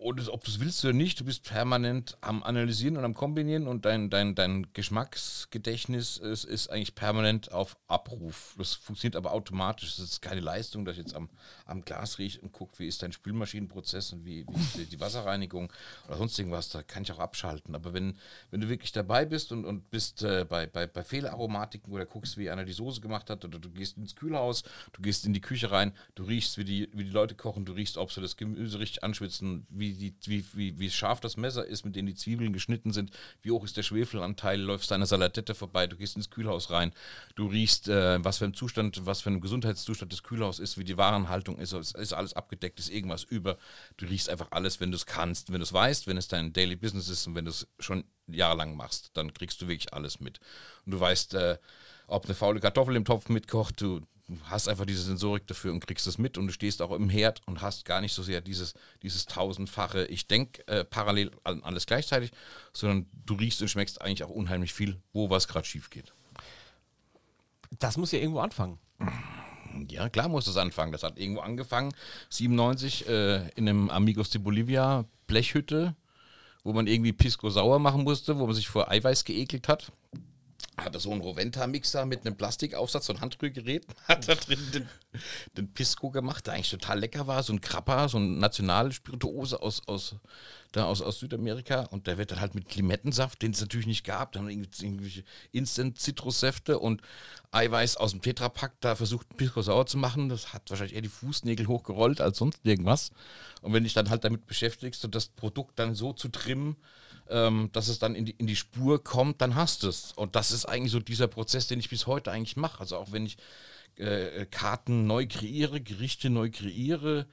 und ob du es willst oder nicht, du bist permanent am Analysieren und am Kombinieren und dein, dein, dein Geschmacksgedächtnis ist, ist eigentlich permanent auf Abruf. Das funktioniert aber automatisch. Es ist keine Leistung, dass ich jetzt am, am Glas rieche und gucke, wie ist dein Spülmaschinenprozess und wie, wie ist die Wasserreinigung oder sonst irgendwas. Da kann ich auch abschalten. Aber wenn, wenn du wirklich dabei bist und, und bist äh, bei, bei, bei Fehlaromatiken oder guckst, wie einer die Soße gemacht hat oder du gehst ins Kühlhaus, du gehst in die Küche rein, du riechst, wie die, wie die Leute kochen, du riechst, ob sie das Gemüse richtig anschwitzen, wie wie, die, wie, wie, wie scharf das Messer ist, mit dem die Zwiebeln geschnitten sind, wie hoch ist der Schwefelanteil, läufst deiner Salatette vorbei, du gehst ins Kühlhaus rein, du riechst, äh, was für ein Zustand, was für ein Gesundheitszustand des Kühlhaus ist, wie die Warenhaltung ist, ist alles abgedeckt, ist irgendwas über. Du riechst einfach alles, wenn du es kannst, wenn du es weißt, wenn es dein Daily Business ist und wenn du es schon jahrelang machst, dann kriegst du wirklich alles mit. Und du weißt, äh, ob eine faule Kartoffel im Topf mitkocht, du, hast einfach diese Sensorik dafür und kriegst es mit und du stehst auch im Herd und hast gar nicht so sehr dieses, dieses tausendfache, ich denke äh, parallel an alles gleichzeitig, sondern du riechst und schmeckst eigentlich auch unheimlich viel, wo was gerade schief geht. Das muss ja irgendwo anfangen. Ja, klar muss das anfangen. Das hat irgendwo angefangen, 97 äh, in einem Amigos de Bolivia Blechhütte, wo man irgendwie Pisco sauer machen musste, wo man sich vor Eiweiß geekelt hat hatte so einen Roventa-Mixer mit einem Plastikaufsatz, so ein Handrührgerät, hat da drin den, den Pisco gemacht, der eigentlich total lecker war, so ein Krapper, so ein Nationalspirituose aus, aus, aus, aus Südamerika. Und der wird dann halt mit Limettensaft, den es natürlich nicht gab, dann irgendwelche Instant-Zitrussäfte und Eiweiß aus dem Tetrapack da versucht, Pisco sauer zu machen, das hat wahrscheinlich eher die Fußnägel hochgerollt als sonst irgendwas. Und wenn dich dann halt damit beschäftigst und das Produkt dann so zu trimmen, ähm, dass es dann in die, in die Spur kommt, dann hast du es. Und das ist eigentlich so dieser Prozess, den ich bis heute eigentlich mache. Also auch wenn ich äh, Karten neu kreiere, Gerichte neu kreiere,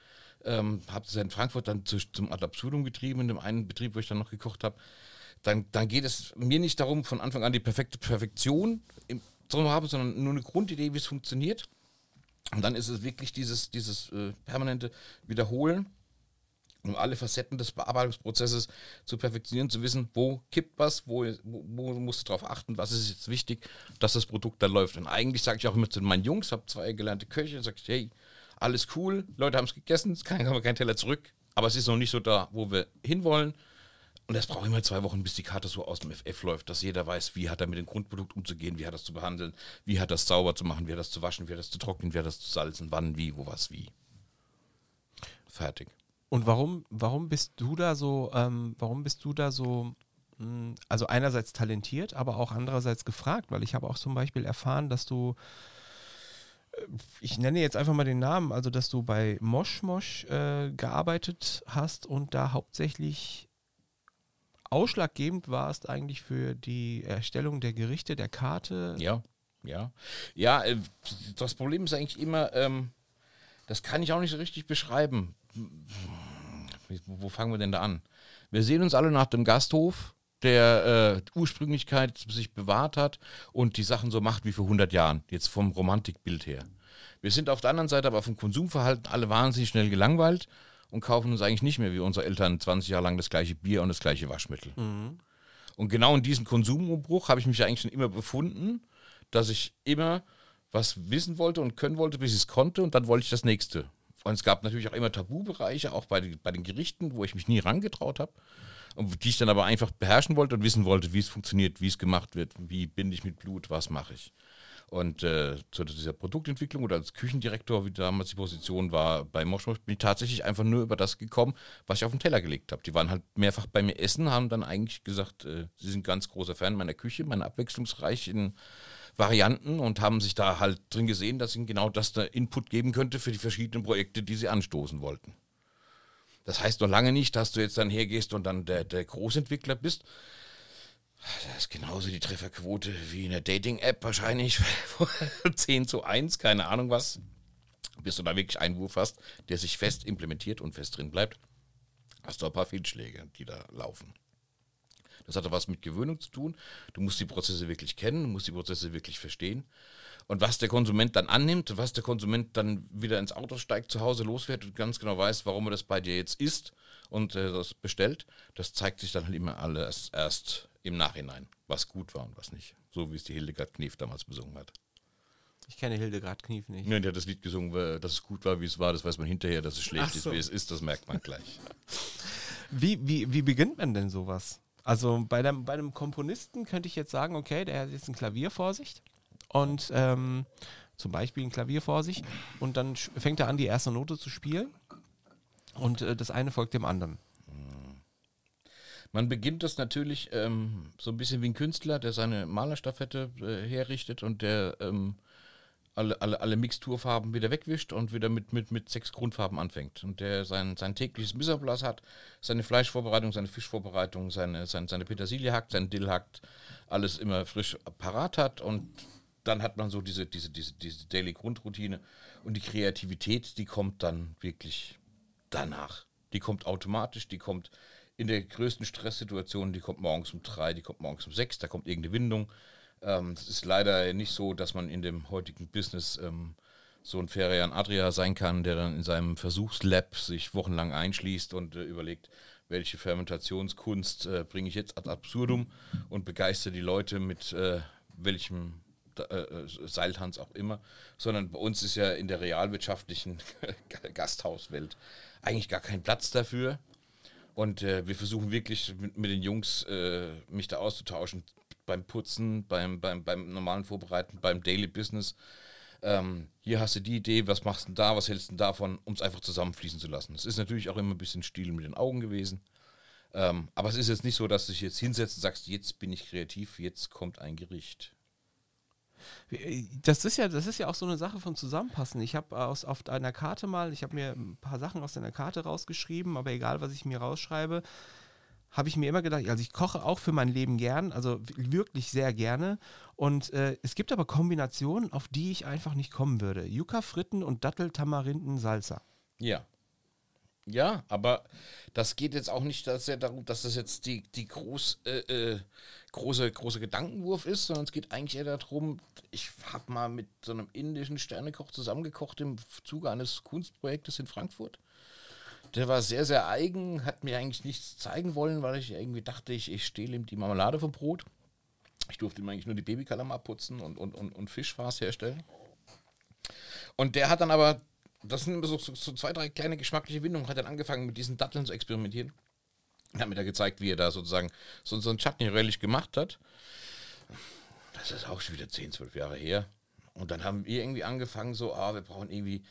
ähm, habe es in Frankfurt dann zu, zum Ad absurdum getrieben, in dem einen Betrieb, wo ich dann noch gekocht habe. Dann, dann geht es mir nicht darum, von Anfang an die perfekte Perfektion im, zu haben, sondern nur eine Grundidee, wie es funktioniert. Und dann ist es wirklich dieses, dieses äh, permanente Wiederholen um alle Facetten des Bearbeitungsprozesses zu perfektionieren, zu wissen, wo kippt was, wo, wo, wo musst du darauf achten, was ist jetzt wichtig, dass das Produkt da läuft. Und eigentlich sage ich auch immer zu meinen Jungs, habe zwei gelernte Köche, sage ich, hey, alles cool, Leute haben es gegessen, es kann, kann kein Teller zurück, aber es ist noch nicht so da, wo wir hinwollen. Und das braucht immer zwei Wochen, bis die Karte so aus dem FF läuft, dass jeder weiß, wie hat er mit dem Grundprodukt umzugehen, wie hat er das zu behandeln, wie hat das sauber zu machen, wie hat das zu waschen, wie hat das zu trocknen, wie hat das zu salzen, wann, wie, wo, was, wie. Fertig. Und warum, warum bist du da so, ähm, warum bist du da so, mh, hm, also einerseits talentiert, aber auch andererseits gefragt, weil ich habe auch zum Beispiel erfahren, dass du, äh, ich nenne jetzt einfach mal den Namen, also dass du bei Mosh Mosh äh, gearbeitet hast und da hauptsächlich ausschlaggebend warst eigentlich für die Erstellung der Gerichte, der Karte. Ja, ja. Ja, äh, das Problem ist eigentlich immer, ähm, das kann ich auch nicht so richtig beschreiben wo fangen wir denn da an? Wir sehen uns alle nach dem Gasthof, der äh, Ursprünglichkeit sich bewahrt hat und die Sachen so macht wie vor 100 Jahren, jetzt vom Romantikbild her. Wir sind auf der anderen Seite aber vom Konsumverhalten alle wahnsinnig schnell gelangweilt und kaufen uns eigentlich nicht mehr wie unsere Eltern 20 Jahre lang das gleiche Bier und das gleiche Waschmittel. Mhm. Und genau in diesem Konsumumbruch habe ich mich eigentlich schon immer befunden, dass ich immer was wissen wollte und können wollte, bis ich es konnte und dann wollte ich das nächste. Und es gab natürlich auch immer Tabubereiche, auch bei, den, bei den Gerichten, wo ich mich nie rangetraut habe. Und die ich dann aber einfach beherrschen wollte und wissen wollte, wie es funktioniert, wie es gemacht wird, wie binde ich mit Blut, was mache ich. Und äh, zu dieser Produktentwicklung oder als Küchendirektor, wie damals die Position war bei Moschmosch, bin ich tatsächlich einfach nur über das gekommen, was ich auf den Teller gelegt habe. Die waren halt mehrfach bei mir essen, haben dann eigentlich gesagt, äh, sie sind ganz großer Fan meiner Küche, meiner abwechslungsreichen Varianten und haben sich da halt drin gesehen, dass ihnen genau das da Input geben könnte für die verschiedenen Projekte, die sie anstoßen wollten. Das heißt noch lange nicht, dass du jetzt dann hergehst und dann der, der Großentwickler bist. Das ist genauso die Trefferquote wie in der Dating-App wahrscheinlich 10 zu 1, keine Ahnung was. Bis du da wirklich einen Wurf hast, der sich fest implementiert und fest drin bleibt, hast du ein paar Fehlschläge, die da laufen. Das hat auch was mit Gewöhnung zu tun. Du musst die Prozesse wirklich kennen, du musst die Prozesse wirklich verstehen. Und was der Konsument dann annimmt, was der Konsument dann wieder ins Auto steigt, zu Hause losfährt und ganz genau weiß, warum er das bei dir jetzt isst und äh, das bestellt, das zeigt sich dann halt immer alles erst im Nachhinein, was gut war und was nicht. So wie es die Hildegard Knef damals besungen hat. Ich kenne Hildegard Knief nicht. Ja, die hat das Lied gesungen, dass es gut war, wie es war, das weiß man hinterher, dass es schlecht so. ist, wie es ist, das merkt man gleich. Wie, wie, wie beginnt man denn sowas? Also bei, dem, bei einem Komponisten könnte ich jetzt sagen, okay, der hat jetzt ein Klavier vor sich und ähm, zum Beispiel ein Klavier vor sich und dann fängt er an, die erste Note zu spielen und äh, das eine folgt dem anderen. Man beginnt das natürlich ähm, so ein bisschen wie ein Künstler, der seine Malerstaffette äh, herrichtet und der ähm, alle, alle, alle Mixturfarben wieder wegwischt und wieder mit, mit, mit sechs Grundfarben anfängt. Und der sein, sein tägliches Misserblas hat, seine Fleischvorbereitung, seine Fischvorbereitung, seine, seine, seine Petersilie hackt, sein Dill hackt, alles immer frisch parat hat und dann hat man so diese, diese, diese, diese Daily Grundroutine und die Kreativität, die kommt dann wirklich danach. Die kommt automatisch, die kommt in der größten Stresssituation, die kommt morgens um drei, die kommt morgens um sechs, da kommt irgendeine Windung. Ähm, es ist leider nicht so, dass man in dem heutigen Business ähm, so ein Ferian Adria sein kann, der dann in seinem Versuchslab sich wochenlang einschließt und äh, überlegt, welche Fermentationskunst äh, bringe ich jetzt ad absurdum und begeistere die Leute mit äh, welchem äh, Seiltanz auch immer, sondern bei uns ist ja in der realwirtschaftlichen Gasthauswelt eigentlich gar kein Platz dafür. Und äh, wir versuchen wirklich mit, mit den Jungs äh, mich da auszutauschen beim Putzen, beim, beim, beim normalen Vorbereiten, beim Daily Business. Ähm, hier hast du die Idee, was machst du da, was hältst du davon, um es einfach zusammenfließen zu lassen. Es ist natürlich auch immer ein bisschen Stil mit den Augen gewesen. Ähm, aber es ist jetzt nicht so, dass du dich jetzt hinsetzt und sagst, jetzt bin ich kreativ, jetzt kommt ein Gericht. Das ist ja, das ist ja auch so eine Sache von Zusammenpassen. Ich habe aus auf einer Karte mal, ich habe mir ein paar Sachen aus einer Karte rausgeschrieben, aber egal, was ich mir rausschreibe, habe ich mir immer gedacht, also ich koche auch für mein Leben gern, also wirklich sehr gerne. Und äh, es gibt aber Kombinationen, auf die ich einfach nicht kommen würde. Yucca Fritten und Dattel Tamarinden Salsa. Ja. Ja, aber das geht jetzt auch nicht dass ja darum, dass das jetzt die, die groß, äh, äh, große, große Gedankenwurf ist, sondern es geht eigentlich eher darum, ich habe mal mit so einem indischen Sternekoch zusammengekocht im Zuge eines Kunstprojektes in Frankfurt. Der war sehr, sehr eigen, hat mir eigentlich nichts zeigen wollen, weil ich irgendwie dachte, ich, ich stehle ihm die Marmelade vom Brot. Ich durfte ihm eigentlich nur die Babykalamar putzen und, und, und, und Fischfars herstellen. Und der hat dann aber das sind immer so, so, so, zwei, drei kleine geschmackliche Windungen. Hat dann angefangen mit diesen Datteln zu experimentieren. Er hat mir da gezeigt, wie er da sozusagen so, so ein Chutney-Relish gemacht hat. Das ist auch schon wieder 10, 12 Jahre her. Und dann haben wir irgendwie angefangen, so, ah, wir brauchen irgendwie,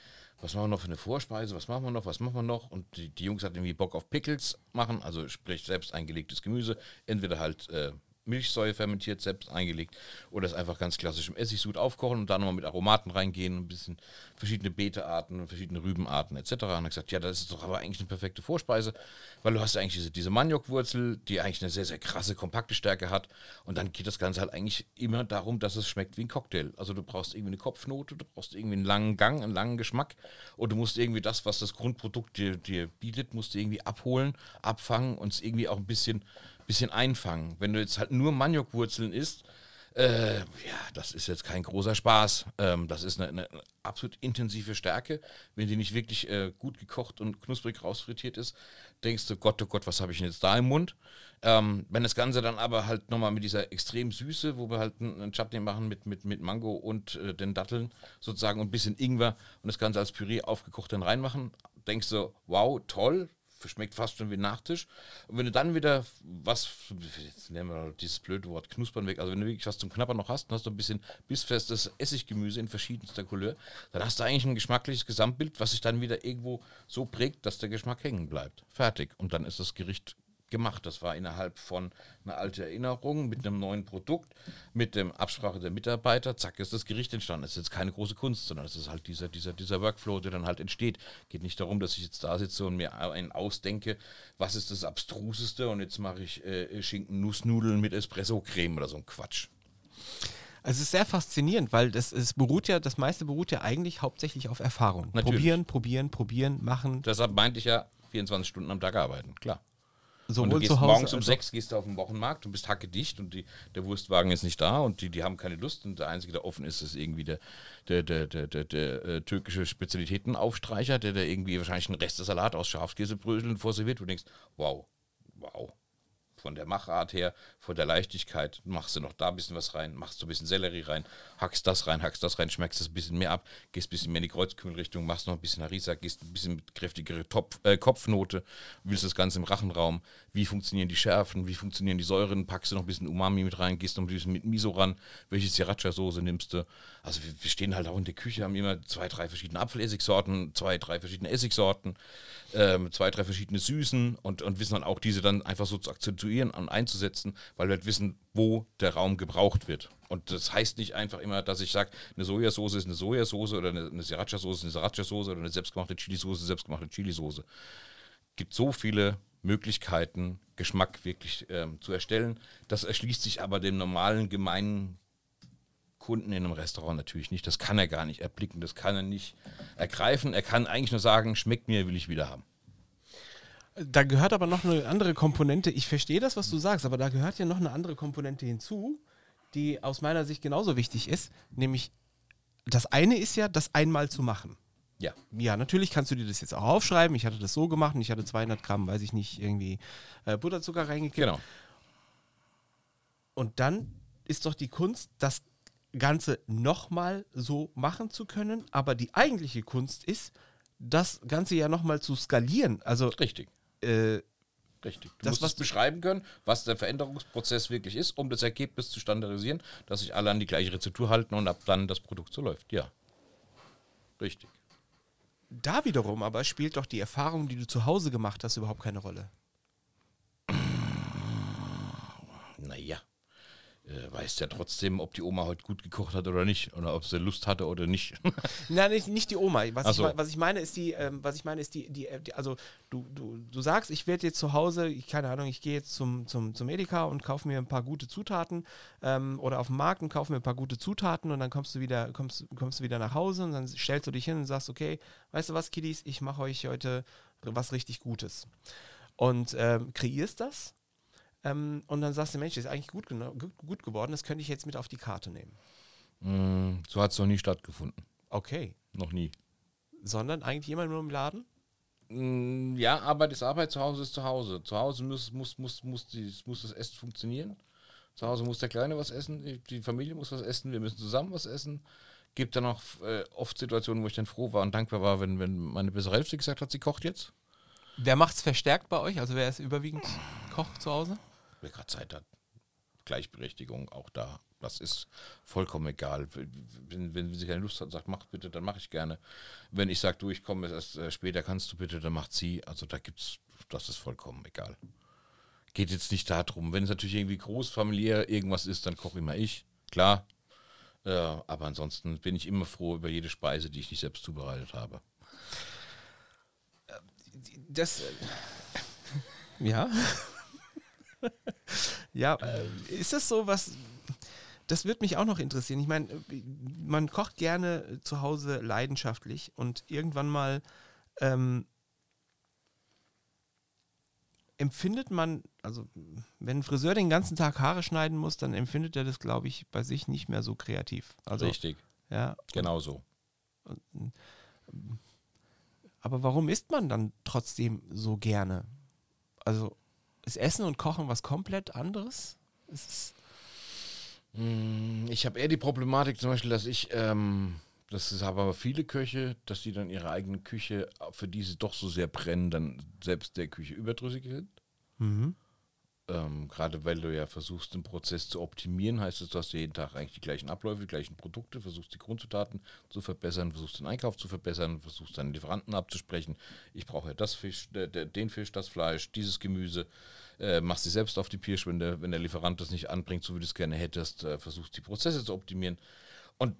was machen wir noch für eine Vorspeise, was machen wir noch, was machen wir noch? Und die, die Jungs hatten irgendwie Bock auf Pickles machen, also sprich selbst eingelegtes Gemüse. Entweder halt äh, Milchsäure fermentiert, selbst eingelegt. Oder es einfach ganz klassisch im Essigsud aufkochen und dann nochmal mit Aromaten reingehen, ein bisschen verschiedene Beetearten, verschiedene Rübenarten etc. Und dann gesagt, ja, das ist doch aber eigentlich eine perfekte Vorspeise, weil du hast ja eigentlich diese, diese Maniokwurzel, die eigentlich eine sehr, sehr krasse, kompakte Stärke hat. Und dann geht das Ganze halt eigentlich immer darum, dass es schmeckt wie ein Cocktail. Also du brauchst irgendwie eine Kopfnote, du brauchst irgendwie einen langen Gang, einen langen Geschmack und du musst irgendwie das, was das Grundprodukt dir, dir bietet, musst du irgendwie abholen, abfangen und es irgendwie auch ein bisschen bisschen einfangen. Wenn du jetzt halt nur Maniokwurzeln isst, äh, ja, das ist jetzt kein großer Spaß. Ähm, das ist eine, eine, absolut intensive Stärke. Wenn die nicht wirklich äh, gut gekocht und knusprig rausfrittiert ist, denkst du, Gott, oh Gott, was habe ich denn jetzt da im Mund? Ähm, wenn das Ganze dann aber halt nochmal mit dieser extrem Süße, wo wir halt einen Chutney machen mit, mit, mit Mango und äh, den Datteln sozusagen und ein bisschen Ingwer und das Ganze als Püree aufgekocht dann reinmachen, denkst du, wow, toll, schmeckt fast schon wie Nachtisch. Und wenn du dann wieder was, jetzt nehmen wir dieses blöde Wort Knuspern weg, also wenn du wirklich was zum Knappern noch hast, dann hast du ein bisschen bissfestes Essiggemüse in verschiedenster Couleur, dann hast du eigentlich ein geschmackliches Gesamtbild, was sich dann wieder irgendwo so prägt, dass der Geschmack hängen bleibt. Fertig. Und dann ist das Gericht gemacht. Das war innerhalb von einer alten Erinnerung mit einem neuen Produkt, mit der Absprache der Mitarbeiter. Zack, ist das Gericht entstanden. Es ist jetzt keine große Kunst, sondern es ist halt dieser, dieser, dieser Workflow, der dann halt entsteht. Geht nicht darum, dass ich jetzt da sitze und mir einen ausdenke, was ist das Abstruseste und jetzt mache ich äh, Schinken-Nussnudeln mit Espresso-Creme oder so ein Quatsch. Also es ist sehr faszinierend, weil das, es beruht ja, das meiste beruht ja eigentlich hauptsächlich auf Erfahrung. Natürlich. Probieren, probieren, probieren, machen. Deshalb meinte ich ja, 24 Stunden am Tag arbeiten, klar. Sowohl und du gehst morgens um sechs gehst du auf den Wochenmarkt und bist hackedicht und die, der Wurstwagen ist nicht da und die, die haben keine Lust und der Einzige, der offen ist, ist irgendwie der, der, der, der, der, der äh, türkische Spezialitätenaufstreicher, der da irgendwie wahrscheinlich einen Rest des Salat aus Schafskäsebröseln vorserviert. Und du denkst, wow, wow. Von der Machart her, von der Leichtigkeit, machst du noch da ein bisschen was rein, machst du ein bisschen Sellerie rein, hackst das rein, hackst das rein, schmeckst das ein bisschen mehr ab, gehst ein bisschen mehr in die Kreuzkühlrichtung, machst noch ein bisschen Harissa, gehst ein bisschen mit kräftigere Topf, äh, Kopfnote, willst das Ganze im Rachenraum, wie funktionieren die Schärfen, wie funktionieren die Säuren, packst du noch ein bisschen Umami mit rein, gehst noch ein bisschen mit Miso ran, welche Sriracha-Soße nimmst du. Also wir, wir stehen halt auch in der Küche, haben immer zwei, drei verschiedene Apfelessigsorten, zwei, drei verschiedene Essigsorten, ähm, zwei, drei verschiedene Süßen und, und wissen dann auch diese dann einfach so zu akzentuieren und einzusetzen, weil wir halt wissen, wo der Raum gebraucht wird. Und das heißt nicht einfach immer, dass ich sage, eine Sojasauce ist eine Sojasauce oder eine, eine Sriracha-Soße ist eine Sriracha-Soße oder eine selbstgemachte Chilisauce ist selbstgemachte Chilisauce. gibt so viele Möglichkeiten, Geschmack wirklich ähm, zu erstellen. Das erschließt sich aber dem normalen, gemeinen Kunden in einem Restaurant natürlich nicht. Das kann er gar nicht erblicken, das kann er nicht ergreifen. Er kann eigentlich nur sagen, schmeckt mir, will ich wieder haben. Da gehört aber noch eine andere Komponente. Ich verstehe das, was du sagst, aber da gehört ja noch eine andere Komponente hinzu, die aus meiner Sicht genauso wichtig ist. Nämlich, das eine ist ja, das einmal zu machen. Ja. Ja, natürlich kannst du dir das jetzt auch aufschreiben. Ich hatte das so gemacht und ich hatte 200 Gramm, weiß ich nicht, irgendwie äh, Butterzucker reingekippt. Genau. Und dann ist doch die Kunst, das Ganze nochmal so machen zu können. Aber die eigentliche Kunst ist, das Ganze ja nochmal zu skalieren. Also, Richtig. äh, Richtig. Du Das, musst was beschreiben können, was der Veränderungsprozess wirklich ist, um das Ergebnis zu standardisieren, dass sich alle an die gleiche Rezeptur halten und ab dann das Produkt so läuft. Ja. Richtig. Da wiederum aber spielt doch die Erfahrung, die du zu Hause gemacht hast, überhaupt keine Rolle. Naja. Äh, weißt ja trotzdem, ob die Oma heute gut gekocht hat oder nicht. Oder ob sie Lust hatte oder nicht. Nein, nicht, nicht die Oma. Was, ich, so. me- was ich meine ist die, ähm, was ich meine ist die, die, äh, die also du, du, du sagst, ich werde jetzt zu Hause, ich keine Ahnung, ich gehe jetzt zum, zum, zum Edeka und kaufe mir ein paar gute Zutaten ähm, oder auf dem Markt und kaufe mir ein paar gute Zutaten und dann kommst du wieder, kommst, kommst du wieder nach Hause und dann stellst du dich hin und sagst, okay, weißt du was, Kiddies, ich mache euch heute was richtig Gutes. Und ähm, kreierst das ähm, und dann sagst du, Mensch, das ist eigentlich gut, gut, geworden, das könnte ich jetzt mit auf die Karte nehmen. Mm, so hat es noch nie stattgefunden. Okay. Noch nie. Sondern eigentlich jemand nur im Laden? Mm, Ja, Arbeit ist Arbeit, zu Hause ist zu Hause. Zu Hause muss, muss, muss, muss, die, muss das Essen funktionieren. Zu Hause muss der Kleine was essen, die- die Familie muss was essen, wir müssen zusammen was essen. Gibt dann auch äh, oft Situationen, wo ich dann froh war und dankbar war, wenn, wenn meine bessere Hälfte gesagt hat, sie kocht jetzt. Wer macht's verstärkt bei euch? Also wer ist überwiegend Koch zu Hause? Wer gerade Zeit hat. Gleichberechtigung auch da. Das ist vollkommen egal. Wenn, wenn sie keine Lust hat, sagt, mach bitte, dann mache ich gerne. Wenn ich sage, du, ich komme erst äh, später, kannst du bitte, dann macht sie. Also da gibt's, das ist vollkommen egal. Geht jetzt nicht darum. Wenn es natürlich irgendwie großfamiliär irgendwas ist, dann koche immer ich. Klar. Äh, aber ansonsten bin ich immer froh über jede Speise, die ich nicht selbst zubereitet habe. Das. äh, Ja. ja, äh, ist das so was. Das würde mich auch noch interessieren. Ich meine, äh, man kocht gerne zu Hause leidenschaftlich und irgendwann mal ähm, empfindet man, also wenn ein Friseur den ganzen Tag Haare schneiden muss, dann empfindet er das, glaube ich, bei sich nicht mehr so kreativ. Also, Richtig. ja, Genau so. Aber warum isst man dann trotzdem so gerne? Also ist Essen und Kochen was komplett anderes? Ist es Mm, Ich habe eher die Problematik zum Beispiel, dass ich, ähm, das ist aber viele Köche, dass die dann ihre eigene Küche, für die sie doch so sehr brennen, dann selbst der Küche überdrüssig sind. Ähm, Gerade weil du ja versuchst, den Prozess zu optimieren, heißt es, du hast jeden Tag eigentlich die gleichen Abläufe, die gleichen Produkte, versuchst die Grundzutaten zu verbessern, versuchst den Einkauf zu verbessern, versuchst deinen Lieferanten abzusprechen. Ich brauche ja das Fisch, der, den Fisch, das Fleisch, dieses Gemüse. Äh, machst dich selbst auf die Pirsch, wenn der, wenn der Lieferant das nicht anbringt, so wie du es gerne hättest, äh, versuchst die Prozesse zu optimieren. Und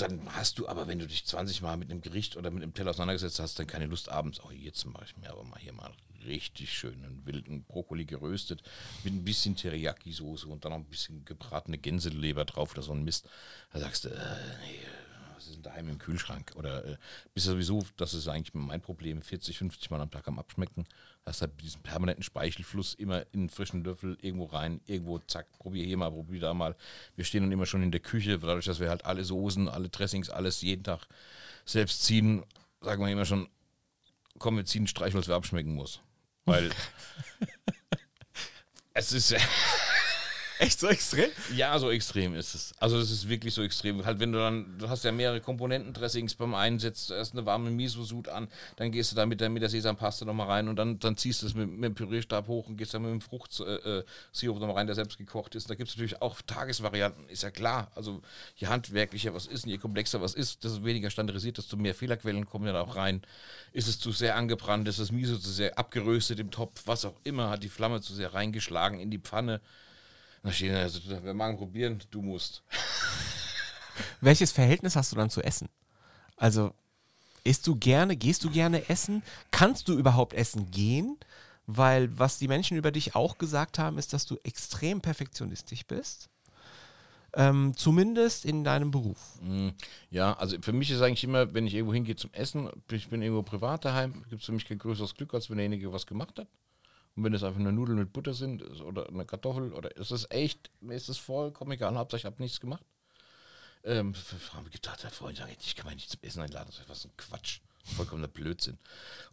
dann hast du aber, wenn du dich 20 Mal mit einem Gericht oder mit einem Teller auseinandergesetzt hast, dann keine Lust abends, oh, jetzt mache ich mir aber mal hier mal richtig schönen wilden Brokkoli geröstet mit ein bisschen Teriyaki-Soße und dann noch ein bisschen gebratene Gänseleber drauf oder so ein Mist. Da sagst du, äh, nee, denn daheim im Kühlschrank? Oder äh, bist du sowieso, das ist eigentlich mein Problem, 40, 50 Mal am Tag am Abschmecken. Hast halt diesen permanenten Speichelfluss immer in einen frischen Löffel irgendwo rein, irgendwo zack, probier hier mal, probier da mal. Wir stehen dann immer schon in der Küche, dadurch, dass wir halt alle Soßen, alle Dressings, alles jeden Tag selbst ziehen, sagen wir immer schon, komm, wir ziehen Streich, was wir abschmecken muss. Weil es ist Echt so extrem? Ja, so extrem ist es. Also es ist wirklich so extrem. Halt, wenn du dann, du hast ja mehrere Komponenten-Dressings beim einen, setzt erst eine warme Miso-Sud an, dann gehst du da mit der, mit der Sesampaste nochmal rein und dann, dann ziehst du es mit, mit dem Pürierstab hoch und gehst dann mit dem Fruchtsirup äh, äh nochmal rein, der selbst gekocht ist. Da gibt es natürlich auch Tagesvarianten, ist ja klar. Also je handwerklicher was ist und je komplexer was ist, desto weniger standardisiert, desto mehr Fehlerquellen kommen dann auch rein. Ist es zu sehr angebrannt, ist das Miso zu sehr abgeröstet im Topf, was auch immer, hat die Flamme zu sehr reingeschlagen in die Pfanne. Da stehen also, wir machen probieren, du musst. Welches Verhältnis hast du dann zu Essen? Also, isst du gerne, gehst du gerne essen? Kannst du überhaupt essen gehen? Weil was die Menschen über dich auch gesagt haben, ist, dass du extrem perfektionistisch bist. Ähm, zumindest in deinem Beruf. Mm, ja, also für mich ist eigentlich immer, wenn ich irgendwo hingehe zum Essen, ich bin irgendwo privat daheim, gibt es für mich kein größeres Glück, als wenn derjenige was gemacht hat. Und wenn es einfach eine Nudel mit Butter sind oder eine Kartoffel oder ist es echt, mir ist es vollkommen egal, Hauptsache ich habe nichts gemacht. Ähm, haben gedacht, der Freund sagt, ich kann mich nicht zum Essen einladen, das ist was ein Quatsch vollkommener Blödsinn.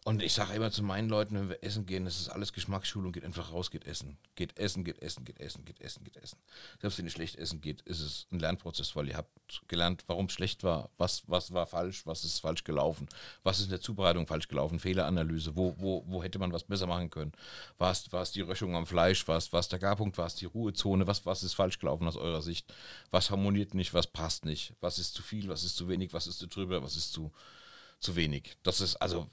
Und ich sage immer zu meinen Leuten, wenn wir essen gehen, das ist alles Geschmacksschulung, geht einfach raus, geht essen. Geht essen, geht essen, geht essen, geht essen, geht essen. Selbst wenn ihr schlecht essen geht, ist es ein Lernprozess, weil ihr habt gelernt, warum es schlecht war, was, was war falsch, was ist falsch gelaufen, was ist in der Zubereitung falsch gelaufen, Fehleranalyse, wo, wo, wo hätte man was besser machen können. War es, die Röschung am Fleisch, war es, der Garpunkt, war die Ruhezone, was, was ist falsch gelaufen aus eurer Sicht, was harmoniert nicht, was passt nicht, was ist zu viel, was ist zu wenig, was ist zu drüber, was ist zu zu wenig. Das ist also,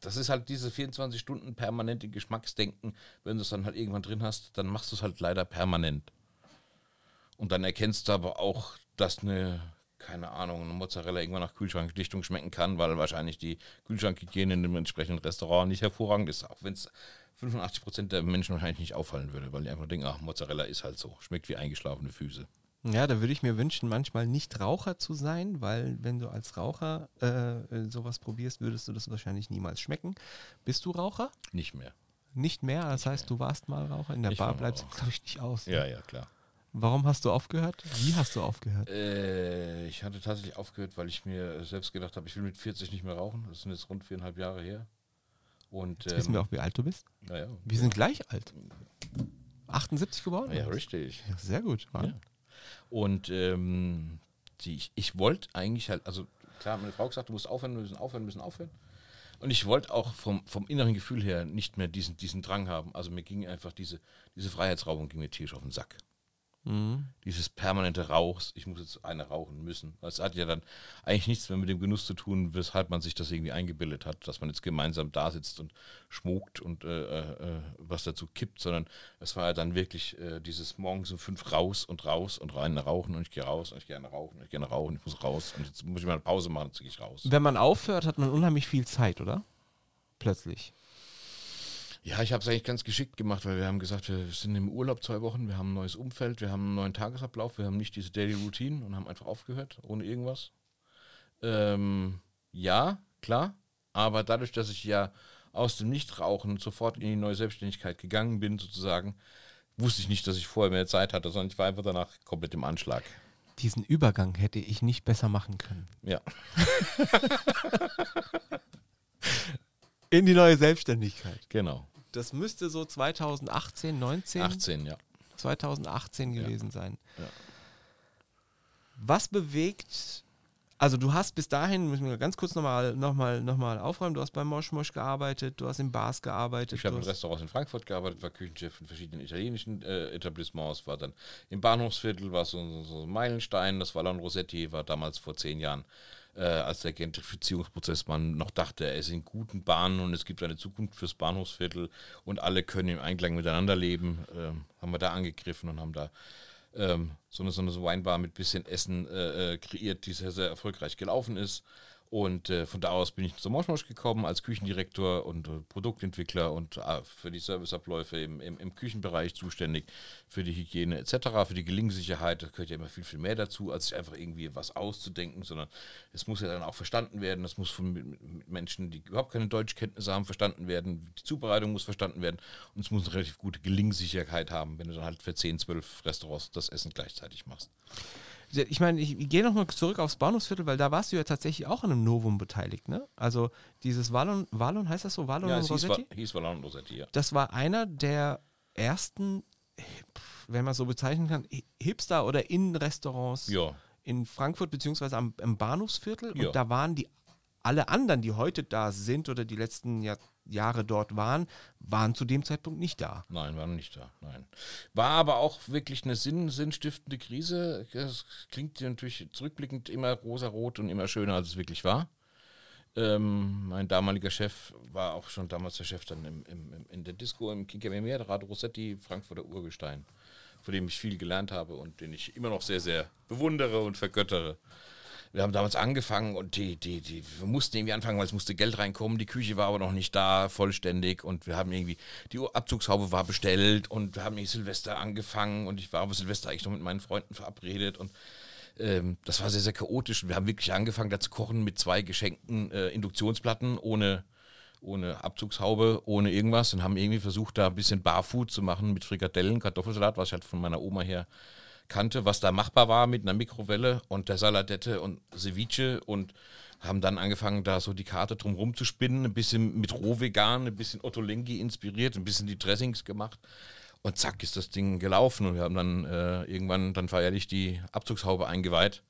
das ist halt diese 24 Stunden permanente Geschmacksdenken. Wenn du es dann halt irgendwann drin hast, dann machst du es halt leider permanent. Und dann erkennst du aber auch, dass eine, keine Ahnung, eine Mozzarella irgendwann nach Kühlschrankdichtung schmecken kann, weil wahrscheinlich die Kühlschrankhygiene in dem entsprechenden Restaurant nicht hervorragend ist, auch wenn es 85% der Menschen wahrscheinlich nicht auffallen würde, weil die einfach denken, ach, Mozzarella ist halt so, schmeckt wie eingeschlafene Füße. Ja, da würde ich mir wünschen, manchmal nicht Raucher zu sein, weil wenn du als Raucher äh, sowas probierst, würdest du das wahrscheinlich niemals schmecken. Bist du Raucher? Nicht mehr. Nicht mehr? Das nicht heißt, mehr. du warst mal Raucher. In der ich Bar bleibst du, glaube ich, nicht aus. Ne? Ja, ja, klar. Warum hast du aufgehört? Wie hast du aufgehört? Äh, ich hatte tatsächlich aufgehört, weil ich mir selbst gedacht habe, ich will mit 40 nicht mehr rauchen. Das sind jetzt rund viereinhalb Jahre her. Und, jetzt wissen wir ähm, auch, wie alt du bist. Naja. Wir sind gleich alt. 78 geworden? Ja, richtig. Ja, sehr gut. Ja. Und ähm, die, ich, ich wollte eigentlich halt, also klar, meine Frau gesagt, du musst aufhören, wir müssen aufhören, müssen aufhören. Und ich wollte auch vom, vom inneren Gefühl her nicht mehr diesen, diesen Drang haben. Also mir ging einfach diese, diese Freiheitsraubung ging mir tierisch auf den Sack. Mhm. Dieses permanente Rauchs, ich muss jetzt eine rauchen müssen. Das hat ja dann eigentlich nichts mehr mit dem Genuss zu tun, weshalb man sich das irgendwie eingebildet hat, dass man jetzt gemeinsam da sitzt und schmuckt und äh, äh, was dazu kippt, sondern es war ja dann wirklich äh, dieses morgens um fünf raus und raus und rein rauchen und ich gehe raus und ich gehe rauchen und ich gehe rauchen, ich muss raus und jetzt muss ich mal eine Pause machen, jetzt gehe ich raus. Wenn man aufhört, hat man unheimlich viel Zeit, oder? Plötzlich. Ja, ich habe es eigentlich ganz geschickt gemacht, weil wir haben gesagt, wir sind im Urlaub zwei Wochen, wir haben ein neues Umfeld, wir haben einen neuen Tagesablauf, wir haben nicht diese Daily Routine und haben einfach aufgehört, ohne irgendwas. Ähm, ja, klar, aber dadurch, dass ich ja aus dem Nichtrauchen sofort in die neue Selbstständigkeit gegangen bin, sozusagen, wusste ich nicht, dass ich vorher mehr Zeit hatte, sondern ich war einfach danach komplett im Anschlag. Diesen Übergang hätte ich nicht besser machen können. Ja. in die neue Selbstständigkeit. Genau. Das müsste so 2018, 19? 18, ja. 2018 gewesen ja. sein. Ja. Was bewegt, also du hast bis dahin, müssen wir ganz kurz nochmal noch mal, noch mal aufräumen, du hast beim Mosch Mosch gearbeitet, du hast in Bars gearbeitet. Ich habe in Restaurants in Frankfurt gearbeitet, war Küchenchef in verschiedenen italienischen äh, Etablissements, war dann im Bahnhofsviertel, war so, so, ein Meilenstein, das war dann Rossetti, war damals vor zehn Jahren äh, als der Gentrifizierungsprozess man noch dachte, er ist in guten Bahnen und es gibt eine Zukunft fürs Bahnhofsviertel und alle können im Einklang miteinander leben, äh, haben wir da angegriffen und haben da ähm, so, eine, so eine Weinbar mit bisschen Essen äh, äh, kreiert, die sehr, sehr erfolgreich gelaufen ist. Und äh, von da aus bin ich zu Moschmosch gekommen als Küchendirektor und äh, Produktentwickler und äh, für die Serviceabläufe im, im, im, Küchenbereich zuständig, für die Hygiene etc., für die Gelingsicherheit. Da gehört ja immer viel, viel mehr dazu, als einfach irgendwie was auszudenken, sondern es muss ja dann auch verstanden werden. Es muss von Menschen, die überhaupt keine Deutschkenntnisse haben, verstanden werden. Die Zubereitung muss verstanden werden und es muss eine relativ gute Gelingsicherheit haben, wenn du dann halt für 10, 12 Restaurants das Essen gleichzeitig machst ich meine, ich, ich gehe nochmal zurück aufs Bahnhofsviertel, weil da warst du ja tatsächlich auch an einem Novum beteiligt, ne? Also dieses Valon, Valon heißt das so? Valon ja, und Rossetti? Hieß, hieß Valon und Rossetti, ja. Das war einer der ersten, wenn man so bezeichnen kann, Hipster- oder Innenrestaurants ja. in Frankfurt, beziehungsweise am, am Bahnhofsviertel. Ja. Und da waren die alle anderen, die heute da sind oder die letzten Jahr, Jahre dort waren, waren zu dem Zeitpunkt nicht da. Nein, waren nicht da. Nein. War aber auch wirklich eine sinn, sinnstiftende Krise. Das klingt natürlich zurückblickend immer rosarot und immer schöner, als es wirklich war. Ähm, mein damaliger Chef war auch schon damals der Chef dann im, im, in der Disco im Kinkermeer, Rado Rossetti, Frankfurter Urgestein, von dem ich viel gelernt habe und den ich immer noch sehr, sehr bewundere und vergöttere wir haben damals angefangen und die, die, die, wir mussten irgendwie anfangen, weil es musste Geld reinkommen. Die Küche war aber noch nicht da, vollständig. Und wir haben irgendwie, die Abzugshaube war bestellt und wir haben irgendwie Silvester angefangen und ich war aber Silvester eigentlich noch mit meinen Freunden verabredet und ähm, das war sehr, sehr chaotisch. Wir haben wirklich angefangen, da zu kochen mit zwei geschenkten äh, Induktionsplatten ohne, ohne Abzugshaube, ohne irgendwas und haben irgendwie versucht, da ein bisschen Barfood zu machen mit Frikadellen, Kartoffelsalat, was ich halt von meiner Oma her kannte, was da machbar war mit einer Mikrowelle und der Saladette und Ceviche und haben dann angefangen, da so die Karte drumherum zu spinnen, ein bisschen mit Rohvegan, ein bisschen Ottolenghi inspiriert, ein bisschen die Dressings gemacht. Und zack ist das Ding gelaufen und wir haben dann äh, irgendwann dann feierlich die Abzugshaube eingeweiht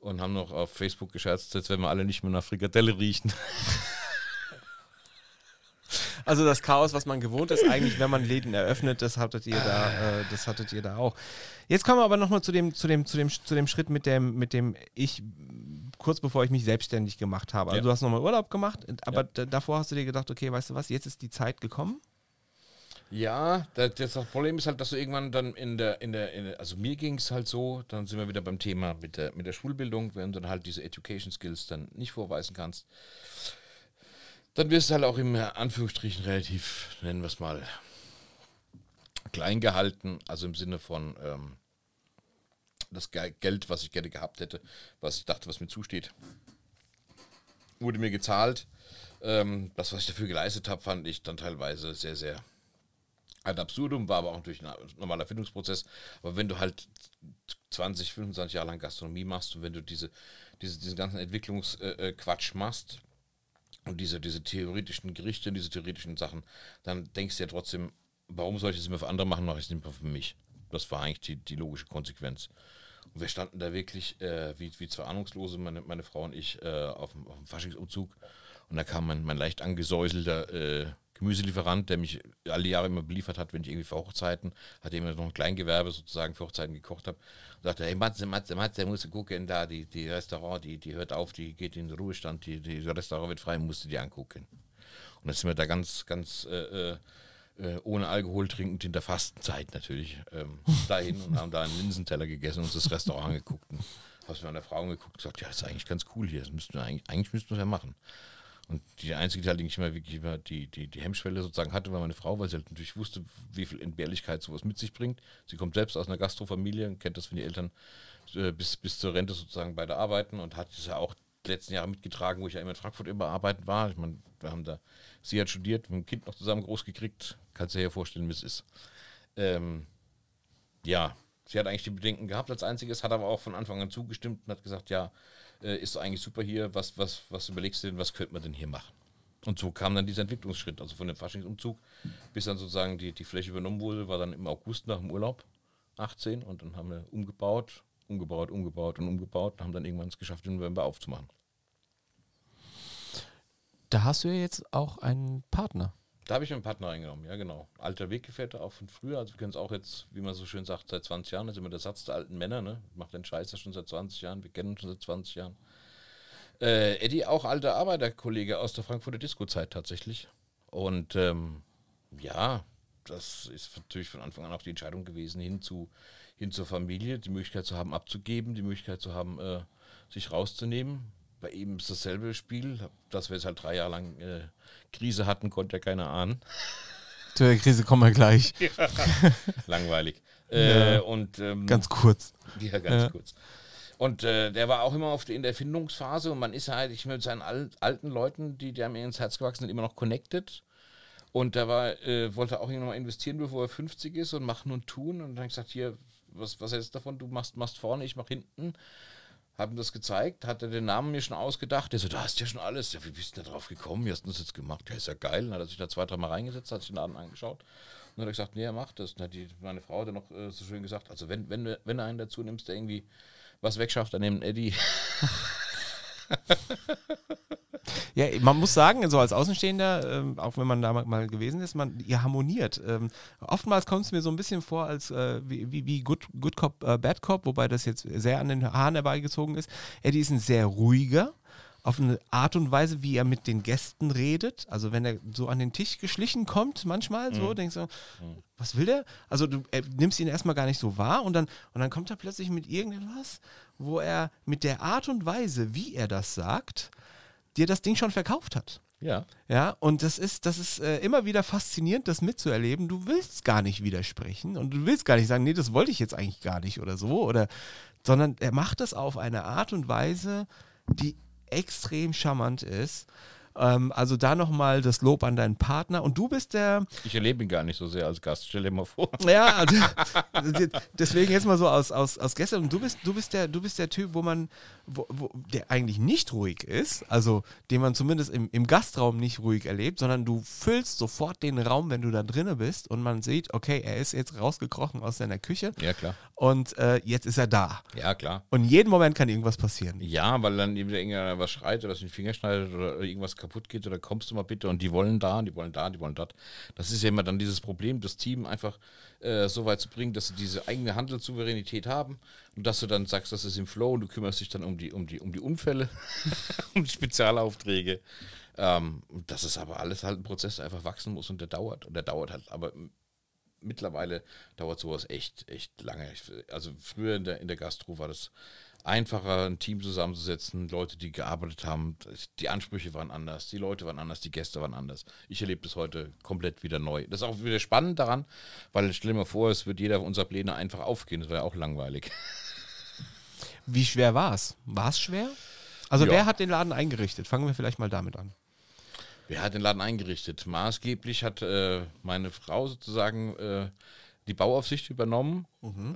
und haben noch auf Facebook gescherzt, jetzt werden wir alle nicht mehr nach Frikadelle riechen. Also das Chaos, was man gewohnt ist, eigentlich, wenn man Läden eröffnet, das hattet ihr da, äh, das hattet ihr da auch. Jetzt kommen wir aber nochmal zu dem, zu dem, zu dem, zu dem Schritt mit dem, mit dem ich kurz bevor ich mich selbstständig gemacht habe. Also ja. du hast nochmal Urlaub gemacht, aber ja. davor hast du dir gedacht, okay, weißt du was, jetzt ist die Zeit gekommen. Ja, das, das, Problem ist halt, dass du irgendwann dann in der, in der, in der also mir ging es halt so, dann sind wir wieder beim Thema mit der, mit der Schulbildung, wenn du dann halt diese Education Skills dann nicht vorweisen kannst, dann wirst du halt auch im Anführungsstrichen relativ, nennen wir es mal, klein gehalten, also im Sinne von ähm, das Geld, was ich gerne gehabt hätte, was ich dachte, was mir zusteht, wurde mir gezahlt. Ähm, das, was ich dafür geleistet habe, fand ich dann teilweise sehr, sehr ein Absurdum, war aber auch natürlich ein normaler Findungsprozess. Aber wenn du halt 20, 25 Jahre lang Gastronomie machst und wenn du diese, diese diesen ganzen Entwicklungsquatsch äh, äh machst, und diese, diese theoretischen Gerichte, diese theoretischen Sachen, dann denkst du ja trotzdem, warum soll ich das immer für andere machen, mache ich es nicht mehr für mich. Das war eigentlich die, die logische Konsequenz. Und wir standen da wirklich äh, wie, wie zwei Ahnungslose, meine, meine Frau und ich, äh, auf, dem, auf dem Faschingsumzug. Und da kam mein, mein leicht angesäuselter äh, Gemüselieferant, der mich alle Jahre immer beliefert hat, wenn ich irgendwie für Hochzeiten, hatte immer noch ein Kleingewerbe sozusagen für Hochzeiten gekocht habe. Sagte, hey Matze, Matze, Matze, musst du gucken, da, die, die Restaurant, die, die hört auf, die geht in den Ruhestand, die, die Restaurant wird frei, musst du dir angucken. Und dann sind wir da ganz, ganz äh, äh, äh, ohne Alkohol trinkend in der Fastenzeit natürlich ähm, dahin und haben da einen Linsenteller gegessen und uns das Restaurant angeguckt. Und habe es meiner Frau angeguckt und gesagt, ja, das ist eigentlich ganz cool hier, das müssten wir eigentlich, eigentlich müssten wir es ja machen. Und die einzige, die halt nicht immer wirklich über die, die, die Hemmschwelle sozusagen hatte, war meine Frau, weil sie halt natürlich wusste, wie viel Entbehrlichkeit sowas mit sich bringt. Sie kommt selbst aus einer Gastrofamilie und kennt das, wenn die Eltern äh, bis, bis zur Rente sozusagen beide arbeiten und hat es ja auch die letzten Jahre mitgetragen, wo ich ja immer in Frankfurt immer arbeiten war. Ich meine, wir haben da, sie hat studiert, mit dem Kind noch zusammen groß gekriegt. Kannst du dir ja vorstellen, wie es ist. Ähm, ja, sie hat eigentlich die Bedenken gehabt als einziges, hat aber auch von Anfang an zugestimmt und hat gesagt, ja, äh, ist eigentlich super hier, was, was, was überlegst du denn, was könnte man denn hier machen? Und so kam dann dieser Entwicklungsschritt, also von dem Faschingsumzug bis dann sozusagen die, die Fläche übernommen wurde, war dann im August nach dem Urlaub, 18, und dann haben wir umgebaut, umgebaut, umgebaut und umgebaut und haben dann irgendwann es geschafft, im November aufzumachen. Da hast du ja jetzt auch einen Partner. Da habe ich einen Partner eingenommen, ja genau. Alter Weggefährte auch von früher. Also wir können es auch jetzt, wie man so schön sagt, seit 20 Jahren. Das ist immer der Satz der alten Männer, ne? Macht den Scheiß ja schon seit 20 Jahren. Wir kennen uns schon seit 20 Jahren. Äh, Eddie, auch alter Arbeiterkollege aus der Frankfurter Disco-Zeit tatsächlich. Und ähm, ja, das ist natürlich von Anfang an auch die Entscheidung gewesen, hin, zu, hin zur Familie, die Möglichkeit zu haben, abzugeben, die Möglichkeit zu haben, äh, sich rauszunehmen. Bei ihm ist dasselbe Spiel. Dass wir jetzt halt drei Jahre lang äh, Krise hatten, konnte ja keiner ahnen. Zu der Krise kommen wir gleich. Langweilig. Äh, und, ähm, Ganz kurz. Ja, ganz Ja. kurz. Und äh, der war auch immer auf in der Erfindungsphase und man ist halt ich mit seinen al alten Leuten, die, die haben mir ins Herz gewachsen sind, immer noch connected. Und da war, äh, wollte auch irgendwann mal investieren, bevor er 50 ist und machen und tun. Und dann habe ich gesagt, hier, was, was hältst du davon? Du machst, machst vorne, ich mach hinten. Hab ihm das gezeigt, hat er den Namen mir schon ausgedacht. Der so, da hast du ja schon alles. Ja, wie bist du da drauf gekommen? Wie hast du das jetzt gemacht? Ja, ist ja geil. Dann hat er sich da zwei, drei Mal reingesetzt, hat sich den Laden angeschaut. Und dann hat er gesagt, nee, er macht das. Und dann hat die, meine Frau hat dann noch äh, so schön gesagt, also wenn, wenn, du- wenn du einen dazu nimmst, der irgendwie was wegschafft, dann nimm Eddie. Ja, man muss sagen, so als Außenstehender, ähm, auch wenn man da mal- gewesen ist, man, ihr harmoniert. Ähm, oftmals kommt es mir so ein bisschen vor, als äh, wie, wie, wie Good, Good Cop, äh, Bad Cop, wobei das jetzt sehr an den Haaren herbeigezogen ist. Eddie ist ein sehr ruhiger, auf eine Art und Weise, wie er mit den Gästen redet. Also wenn er so an den Tisch geschlichen kommt, manchmal so, denkst du, was will der? Also du nimmst ihn erstmal gar nicht so wahr und dann, und dann kommt er plötzlich mit irgendetwas, wo er mit der Art und Weise, wie er das sagt, dir das Ding schon verkauft hat. Ja. Ja, und das ist, das ist äh, immer wieder faszinierend, das mitzuerleben. Du willst gar nicht widersprechen und du willst gar nicht sagen, nee, das wollte ich jetzt eigentlich gar nicht oder so, oder, sondern er macht das auf eine Art und Weise, die extrem charmant ist. Ähm, also da nochmal das Lob an deinen Partner und du bist der, Ich erlebe ihn gar nicht so sehr als Gast, stell dir mal vor. ja, also, deswegen jetzt mal so aus, aus, aus gestern. Und du bist, du bist der, du bist der Typ, wo man, wo, wo, der eigentlich nicht ruhig ist, also den man zumindest im, im Gastraum nicht ruhig erlebt, sondern du füllst sofort den Raum, wenn du da drinnen bist und man sieht, okay, er ist jetzt rausgekrochen aus seiner Küche Ja, klar. und äh, jetzt ist er da. Ja, klar. Und jeden Moment kann irgendwas passieren. Ja, weil dann wieder irgendeiner was schreit oder sich den Finger schneidet oder irgendwas kaputt geht oder kommst du mal bitte und die wollen da, und die wollen da, die wollen dort. Das ist ja immer dann dieses Problem, das Team einfach äh, so weit zu bringen, dass sie diese eigene Handelssouveränität haben und dass du dann sagst, das ist im Flow und du kümmerst dich dann um die, um die, um die Unfälle, um die Spezialaufträge. Ähm, das ist aber alles halt ein Prozess, der einfach wachsen muss und der dauert. Und der dauert halt, aber mittlerweile dauert sowas echt, echt lange. Also früher in der, in der Gastro war das einfacher, ein Team zusammenzusetzen, Leute, die gearbeitet haben. Die Ansprüche waren anders, die Leute waren anders, die Gäste waren anders. Ich erlebe das heute komplett wieder neu. Das ist auch wieder spannend daran, weil stell dir mal vor, es wird jeder unserer Pläne einfach aufgehen. Das wäre ja auch langweilig. Wie schwer war es? War es schwer? Also Ja. wer hat den Laden eingerichtet? Fangen wir vielleicht mal damit an. Wer hat den Laden eingerichtet? Maßgeblich hat äh, meine Frau sozusagen äh, die Bauaufsicht übernommen.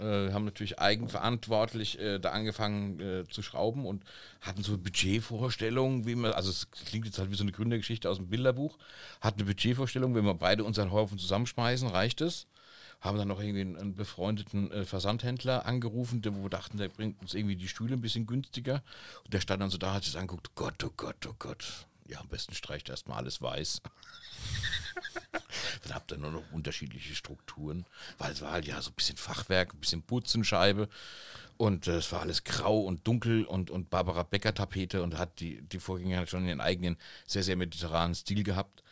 Äh, haben natürlich eigenverantwortlich äh, da angefangen äh, zu schrauben und hatten so Budgetvorstellungen, wie man, also es klingt jetzt halt wie so eine Gründergeschichte aus dem Bilderbuch, hatten eine Budgetvorstellung, wenn wir beide unseren Haufen zusammenschmeißen, reicht es. Haben dann noch irgendwie einen, einen befreundeten äh, Versandhändler angerufen, der, wo wir dachten, der bringt uns irgendwie die Stühle ein bisschen günstiger. Und der stand dann so da, hat sich angeguckt, Gott, oh Gott, oh Gott. Ja, am besten streicht erstmal alles weiß. Dann habt ihr nur noch unterschiedliche Strukturen, weil es war halt ja so ein bisschen Fachwerk, ein bisschen Putzenscheibe und äh, es war alles grau und dunkel und, und Barbara Becker Tapete und hat die, die Vorgänger schon ihren eigenen sehr, sehr mediterranen Stil gehabt.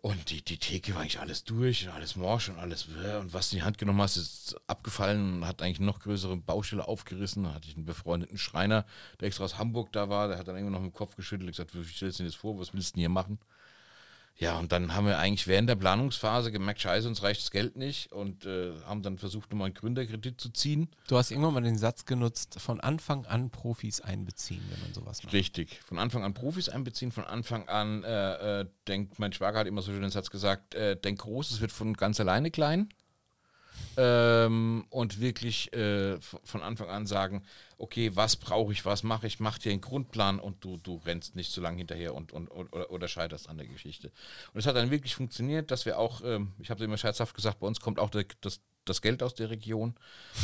Und die, die Theke war eigentlich alles durch und alles morsch und alles und was du in die Hand genommen hast, ist abgefallen und hat eigentlich noch größere Baustelle aufgerissen. Da hatte ich einen befreundeten Schreiner, der extra aus Hamburg da war, der hat dann irgendwie noch dem Kopf geschüttelt und gesagt, wie stellst du dir das vor, was willst du denn hier machen? Ja, und dann haben wir eigentlich während der Planungsphase gemerkt, scheiße, uns reicht das Geld nicht und äh, haben dann versucht, nochmal einen Gründerkredit zu ziehen. Du hast irgendwann mal den Satz genutzt, von Anfang an Profis einbeziehen, wenn man sowas macht. Richtig. Von Anfang an Profis einbeziehen, von Anfang an äh, äh, denkt, mein Schwager hat immer so schön den Satz gesagt, äh, denk groß, es wird von ganz alleine klein. Ähm, und wirklich äh, von Anfang an sagen, okay, was brauche ich, was mache ich, mach dir einen Grundplan und du, du rennst nicht so lange hinterher und, und, und oder, oder scheiterst an der Geschichte. Und es hat dann wirklich funktioniert, dass wir auch, ähm, ich habe immer scherzhaft gesagt, bei uns kommt auch der, das, das Geld aus der Region.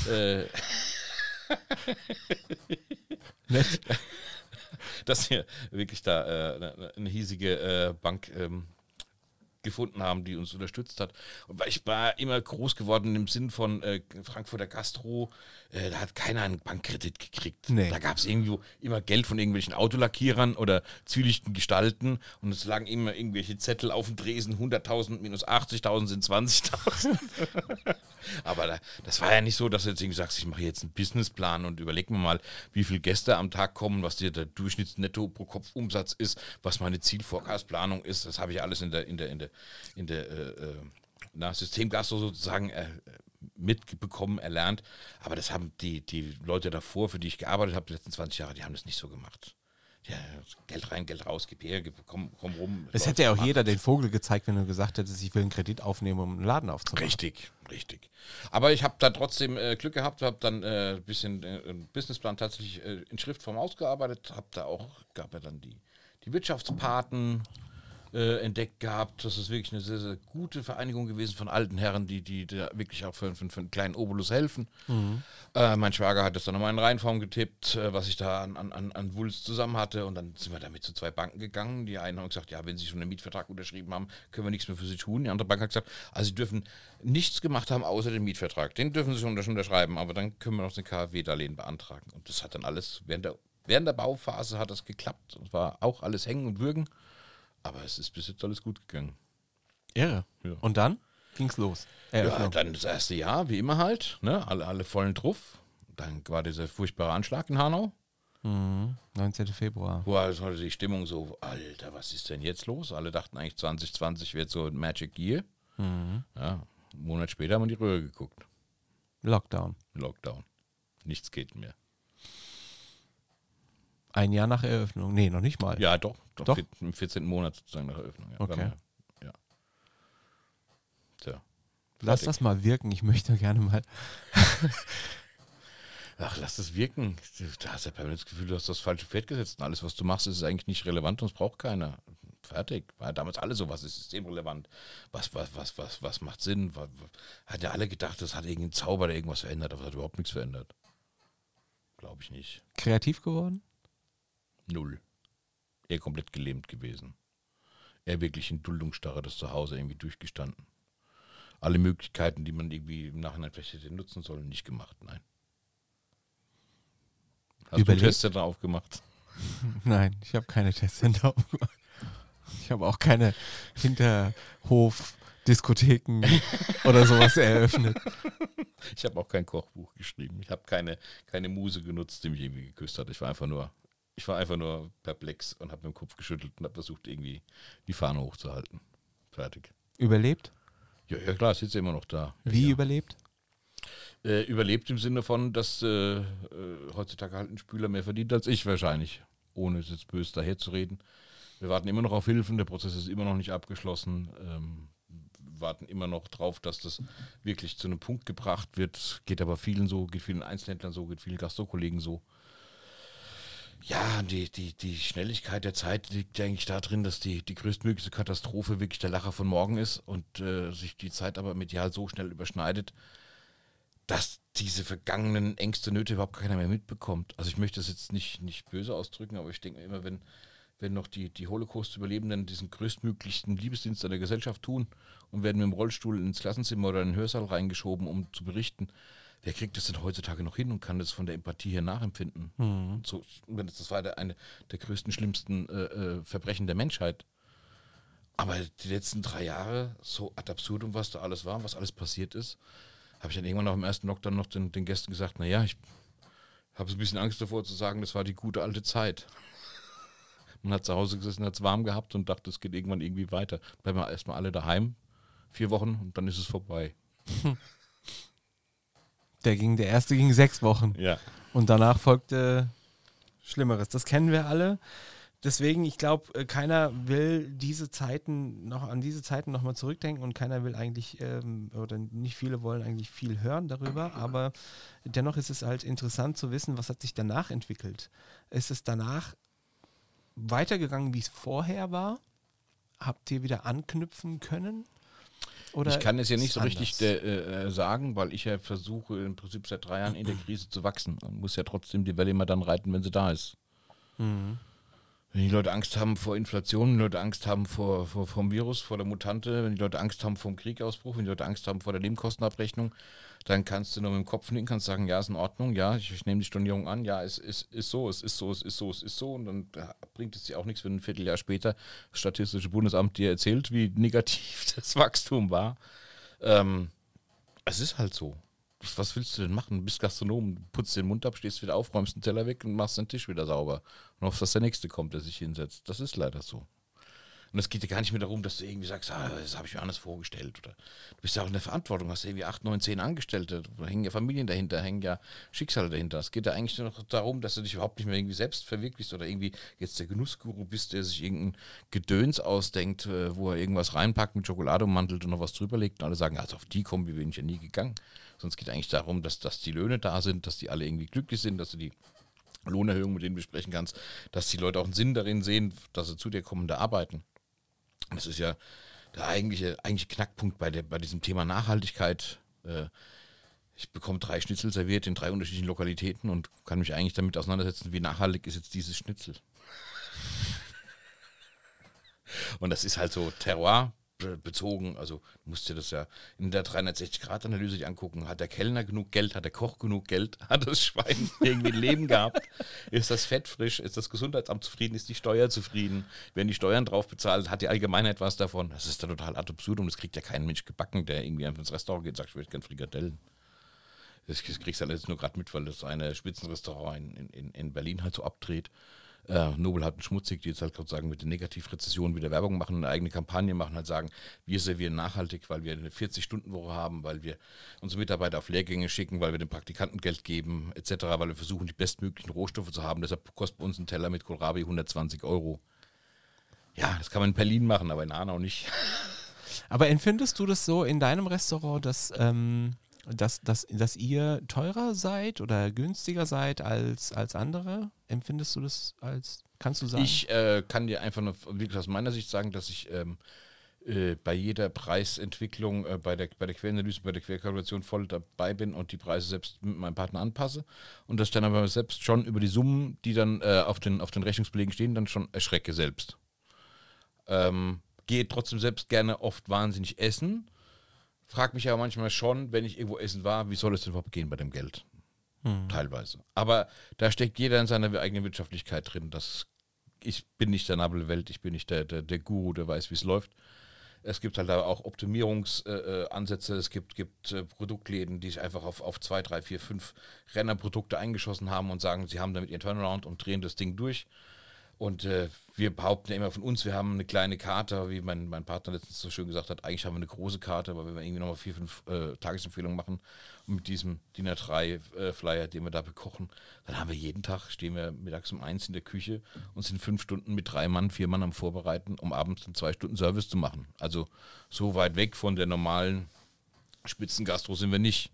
Äh, dass wir wirklich da äh, eine, eine hiesige äh, Bank ähm, gefunden haben, die uns unterstützt hat. Und weil ich war immer groß geworden im Sinn von äh, Frankfurter Gastro, äh, da hat keiner einen Bankkredit gekriegt. Nee. Da gab es irgendwo immer Geld von irgendwelchen Autolackierern oder zwielichten Gestalten und es lagen immer irgendwelche Zettel auf dem Dresen, 100.000 minus 80.000 sind 20.000. Aber da, das war ja nicht so, dass du jetzt irgendwie sagst, ich mache jetzt einen Businessplan und überleg mir mal, wie viele Gäste am Tag kommen, was dir der Durchschnittsnetto pro Kopf Umsatz ist, was meine Zielvorkastplanung ist. Das habe ich alles in der, in der, in der, in der äh, äh na, Systemgastro sozusagen äh, mitbekommen, erlernt. Aber das haben die, die Leute davor, für die ich gearbeitet habe, die letzten 20 Jahre, die haben das nicht so gemacht. Ja, Geld rein, Geld raus, gib her, komm, komm rum. Es hätte ja auch jeder den Vogel gezeigt, wenn du gesagt hättest, ich will einen Kredit aufnehmen, um einen Laden aufzumachen. Richtig, richtig. Aber ich habe da trotzdem äh, Glück gehabt, habe dann äh, ein bisschen äh, einen Businessplan tatsächlich äh, in Schriftform ausgearbeitet, habe da auch, gab ja dann die, die Wirtschaftspaten, äh, entdeckt gehabt. Das ist wirklich eine sehr, sehr gute Vereinigung gewesen von alten Herren, die, die, die wirklich auch für, für, für einen kleinen Obolus helfen. Mhm. Äh, mein Schwager hat das dann nochmal in Reihenform getippt, äh, was ich da an, an, an Wulst zusammen hatte. Und dann sind wir damit zu zwei Banken gegangen. Die eine haben gesagt, ja, wenn sie schon einen Mietvertrag unterschrieben haben, können wir nichts mehr für sie tun. Die andere Bank hat gesagt, also sie dürfen nichts gemacht haben außer den Mietvertrag. Den dürfen sie schon unterschreiben, aber dann können wir noch den KfW-Darlehen beantragen. Und das hat dann alles während der Während der Bauphase hat das geklappt. Es war auch alles hängen und würgen. Aber es ist bis jetzt alles gut gegangen. Irre. Ja. Und dann ging es los. Ja, dann das erste Jahr, wie immer halt, ne? alle, alle vollen Truff. Dann war dieser furchtbare Anschlag in Hanau. Mhm. 19. Februar. Wo also die Stimmung so, Alter, was ist denn jetzt los? Alle dachten eigentlich 2020 wird so ein Magic Year. Mhm. Ja, einen Monat später haben wir die Röhre geguckt. Lockdown. Lockdown. Nichts geht mehr. Ein Jahr nach Eröffnung. Nee, noch nicht mal. Ja, doch. doch, doch? Im 14. Monat sozusagen nach Eröffnung. Ja. Okay. Ja. Tja. Lass das mal wirken. Ich möchte gerne mal. Ach, lass das wirken. Du hast ja permanent das Gefühl, du hast das falsche Pferd gesetzt. Und alles, was du machst, ist eigentlich nicht relevant und es braucht keiner. Fertig. War ja damals alles so, was ist systemrelevant? Was, was, was, was, was macht Sinn? Hat ja alle gedacht, das hat irgendeinen Zauber, der irgendwas verändert, aber es hat überhaupt nichts verändert. Glaube ich nicht. Kreativ geworden? Null. Er komplett gelähmt gewesen. Er wirklich in Duldungsstarre das Zuhause irgendwie durchgestanden. Alle Möglichkeiten, die man irgendwie im Nachhinein vielleicht hätte nutzen sollen, nicht gemacht. Nein. Hast Überlebt? du Testcenter aufgemacht? Nein, ich habe keine Testcenter aufgemacht. Ich habe auch keine Hinterhof-Diskotheken oder sowas eröffnet. Ich habe auch kein Kochbuch geschrieben. Ich habe keine, keine Muse genutzt, die mich irgendwie geküsst hat. Ich war einfach nur ich war einfach nur perplex und habe mit dem Kopf geschüttelt und habe versucht, irgendwie die Fahne hochzuhalten. Fertig. Überlebt? Ja, ja klar, sitzt immer noch da. Wie ja. überlebt? Äh, überlebt im Sinne von, dass äh, äh, heutzutage halt ein Spüler mehr verdient als ich wahrscheinlich, ohne es jetzt böse daherzureden. Wir warten immer noch auf Hilfen, der Prozess ist immer noch nicht abgeschlossen. Ähm, warten immer noch drauf, dass das wirklich zu einem Punkt gebracht wird. Geht aber vielen so, geht vielen Einzelhändlern so, geht vielen Gastrokollegen so. Ja, die, die, die Schnelligkeit der Zeit liegt eigentlich darin, dass die, die größtmögliche Katastrophe wirklich der Lacher von morgen ist und äh, sich die Zeit aber medial so schnell überschneidet, dass diese vergangenen Ängste, Nöte überhaupt keiner mehr mitbekommt. Also ich möchte das jetzt nicht, nicht böse ausdrücken, aber ich denke immer, wenn, wenn noch die, die Holocaust-Überlebenden diesen größtmöglichsten Liebesdienst an der Gesellschaft tun und werden mit dem Rollstuhl ins Klassenzimmer oder in den Hörsaal reingeschoben, um zu berichten, wer kriegt das denn heutzutage noch hin und kann das von der Empathie her nachempfinden? Mhm. So, das war der, eine der größten, schlimmsten äh, äh, Verbrechen der Menschheit. Aber die letzten drei Jahre, so ad absurdum, was da alles war, was alles passiert ist, habe ich dann irgendwann nach dem ersten Lockdown noch den, den Gästen gesagt, naja, ich habe so ein bisschen Angst davor zu sagen, das war die gute alte Zeit. Man hat zu Hause gesessen, hat es warm gehabt und dachte, es geht irgendwann irgendwie weiter. Bleiben wir erstmal alle daheim, vier Wochen und dann ist es vorbei. Der ging, der erste ging sechs Wochen. Ja. Und danach folgte Schlimmeres. Das kennen wir alle. Deswegen, ich glaube, äh, keiner will diese Zeiten noch an diese Zeiten nochmal zurückdenken und keiner will eigentlich, ähm, oder nicht viele wollen eigentlich viel hören darüber, aber dennoch ist es halt interessant zu wissen, was hat sich danach entwickelt. Ist es danach weitergegangen, wie es vorher war? Habt ihr wieder anknüpfen können? Oder ich kann es ja nicht so richtig de, äh, sagen, weil ich ja versuche im Prinzip seit drei Jahren in der Krise zu wachsen und muss ja trotzdem die Welle immer dann reiten, wenn sie da ist. Mhm. Wenn die Leute Angst haben vor Inflation, wenn die Leute Angst haben vor, vor, vom Virus, vor der Mutante, wenn die Leute Angst haben vom Kriegausbruch, wenn die Leute Angst haben vor der Nebenkostenabrechnung, dann kannst du nur mit dem Kopf nicken, kannst sagen, ja, ist in Ordnung, ja, ich, ich nehme die Stornierung an, ja, es ist, ist so, es ist so, es ist so, es ist so. Und dann bringt es dir auch nichts, wenn ein Vierteljahr später das Statistische Bundesamt dir erzählt, wie negativ das Wachstum war. Ähm, Es ist halt so. Was willst du denn machen? Du bist Gastronom, putzt den Mund ab, stehst wieder auf, räumst den Teller weg und machst den Tisch wieder sauber. Und hoffst, dass der Nächste kommt, der sich hinsetzt. Das ist leider so. Und es geht ja gar nicht mehr darum, dass du irgendwie sagst, ah, das habe ich mir anders vorgestellt. Oder du bist ja auch in der Verantwortung, hast irgendwie acht, neun, zehn Angestellte, da hängen ja Familien dahinter, hängen ja Schicksale dahinter. Es geht ja eigentlich nur noch darum, dass du dich überhaupt nicht mehr irgendwie selbst verwirklichst oder irgendwie jetzt der Genussguru bist, der sich irgendein Gedöns ausdenkt, äh, wo er irgendwas reinpackt mit Schokolade ummantelt und noch was drüberlegt und alle sagen, also auf die Kombi bin ich ja nie gegangen. Sonst geht eigentlich darum, dass, dass die Löhne da sind, dass die alle irgendwie glücklich sind, dass du die Lohnerhöhung mit denen besprechen kannst, dass die Leute auch einen Sinn darin sehen, dass sie zu dir kommen, da arbeiten. Das ist ja der eigentliche, eigentliche Knackpunkt bei, der, bei diesem Thema Nachhaltigkeit. Äh, ich bekomme drei Schnitzel serviert in drei unterschiedlichen Lokalitäten und kann mich eigentlich damit auseinandersetzen, wie nachhaltig ist jetzt dieses Schnitzel. und das ist halt so Terroir bezogen. Also musst du das ja in der 360-Grad-Analyse dich angucken. Hat der Kellner genug Geld? Hat der Koch genug Geld? Hat das Schwein irgendwie ein Leben gehabt? Ist das Fett frisch? Ist das Gesundheitsamt zufrieden? Ist die Steuer zufrieden? Werden die Steuern drauf bezahlt? Hat die Allgemeinheit was davon? Das ist da total ad absurdum. Das kriegt ja kein Mensch gebacken, der irgendwie einfach ins Restaurant geht und sagt, ich möchte gerne Frikadellen. Das kriegst du alles nur gerade mit, weil das eine Spitzenrestaurant in, in, in Berlin halt so abdreht. Äh, Nobel hat einen schmutzig, die jetzt halt sozusagen mit den Negativrezessionen wieder Werbung machen, eine eigene Kampagne machen, halt sagen, wir servieren nachhaltig, weil wir eine 40-Stunden-Woche haben, weil wir unsere Mitarbeiter auf Lehrgänge schicken, weil wir den Praktikanten Geld geben, etc., weil wir versuchen, die bestmöglichen Rohstoffe zu haben. Deshalb kostet bei uns ein Teller mit Kohlrabi 120 Euro. Ja, das kann man in Berlin machen, aber in Hanau nicht. Aber empfindest du das so in deinem Restaurant, dass ähm, dass, dass, dass ihr teurer seid oder günstiger seid als, als andere? Empfindest du das als, kannst du sagen? Ich äh, kann dir einfach nur wirklich aus meiner Sicht sagen, dass ich ähm, äh, bei jeder Preisentwicklung, äh, bei, der, bei der Queranalyse, bei der Querkalkulation voll dabei bin und die Preise selbst mit meinem Partner anpasse und dass ich dann aber selbst schon über die Summen, die dann äh, auf, den, auf den Rechnungsbelegen stehen, dann schon erschrecke selbst. Ähm, gehe trotzdem selbst gerne oft wahnsinnig essen Frag mich aber manchmal schon, wenn ich irgendwo essen war, wie soll es denn überhaupt gehen bei dem Geld? Hm. Teilweise. Aber da steckt jeder in seiner eigenen Wirtschaftlichkeit drin. Das, ich bin nicht der Nabelwelt, ich bin nicht der, der, der Guru, der weiß, wie es läuft. Es gibt halt auch Optimierungsansätze, äh, äh es gibt, gibt äh, Produktläden, die sich einfach auf, auf zwei, drei, vier, fünf Rennerprodukte eingeschossen haben und sagen, sie haben damit ihren Turnaround und drehen das Ding durch. Und äh, wir behaupten ja immer von uns, wir haben eine kleine Karte, wie mein, mein Partner letztens so schön gesagt hat, eigentlich haben wir eine große Karte, aber wenn wir irgendwie nochmal vier, fünf äh, Tagesempfehlungen machen und mit diesem DIN A3-Flyer, äh, den wir da bekochen, dann haben wir jeden Tag, stehen wir mittags um eins in der Küche und sind fünf Stunden mit drei Mann, vier Mann am Vorbereiten, um abends dann zwei Stunden Service zu machen. Also so weit weg von der normalen Spitzengastro sind wir nicht.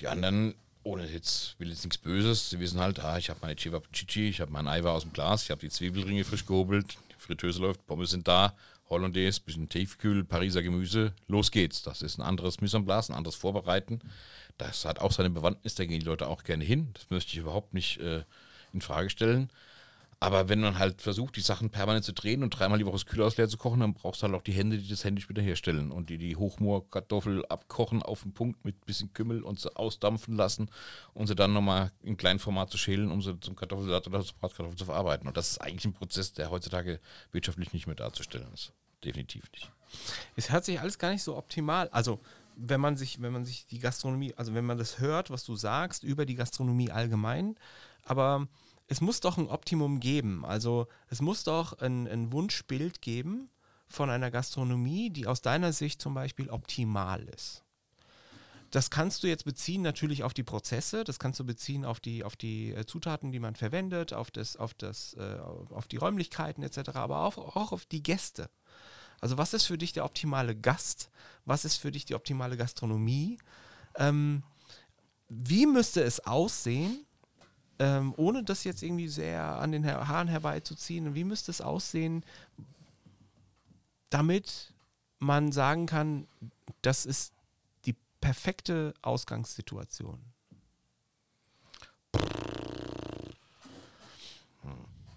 Die anderen ohne jetzt, will jetzt nichts Böses, sie wissen halt, ah, ich habe meine Chichi, ich habe mein Eiweiß aus dem Glas, ich habe die Zwiebelringe frisch gehobelt, die Fritteuse läuft, Pommes sind da, Hollandaise, bisschen Tiefkühl, Pariser Gemüse, los geht's. Das ist ein anderes Mise en place, ein anderes Vorbereiten. Das hat auch seine Bewandtnis, da gehen die Leute auch gerne hin. Das möchte ich überhaupt nicht äh, in Frage stellen. Aber wenn man halt versucht, die Sachen permanent zu drehen und dreimal die Woche das Kühlhaus leer zu kochen, dann brauchst du halt auch die Hände, die das händisch wieder herstellen und die die Hochmoorkartoffel abkochen auf den Punkt mit ein bisschen Kümmel und sie ausdampfen lassen und sie dann nochmal in kleinem Format zu schälen, um sie zum Kartoffelsalat oder zum Bratkartoffel zu verarbeiten. Und das ist eigentlich ein Prozess, der heutzutage wirtschaftlich nicht mehr darzustellen ist. Definitiv nicht. Es hört sich alles gar nicht so optimal. Also wenn man sich, wenn man sich die Gastronomie, also wenn man das hört, was du sagst über die Gastronomie allgemein, aber es muss doch ein Optimum geben. Also es muss doch ein, ein Wunschbild geben von einer Gastronomie, die aus deiner Sicht zum Beispiel optimal ist. Das kannst du jetzt beziehen natürlich auf die Prozesse, das kannst du beziehen auf die, auf die äh, Zutaten, die man verwendet, auf, das, auf, das, äh, auf die Räumlichkeiten etc., aber auch, auch auf die Gäste. Also was ist für dich der optimale Gast? Was ist für dich die optimale Gastronomie? Ähm, wie müsste es aussehen, ähm, ohne das jetzt irgendwie sehr an den Haaren herbeizuziehen, wie müsste es aussehen, damit man sagen kann, das ist die perfekte Ausgangssituation?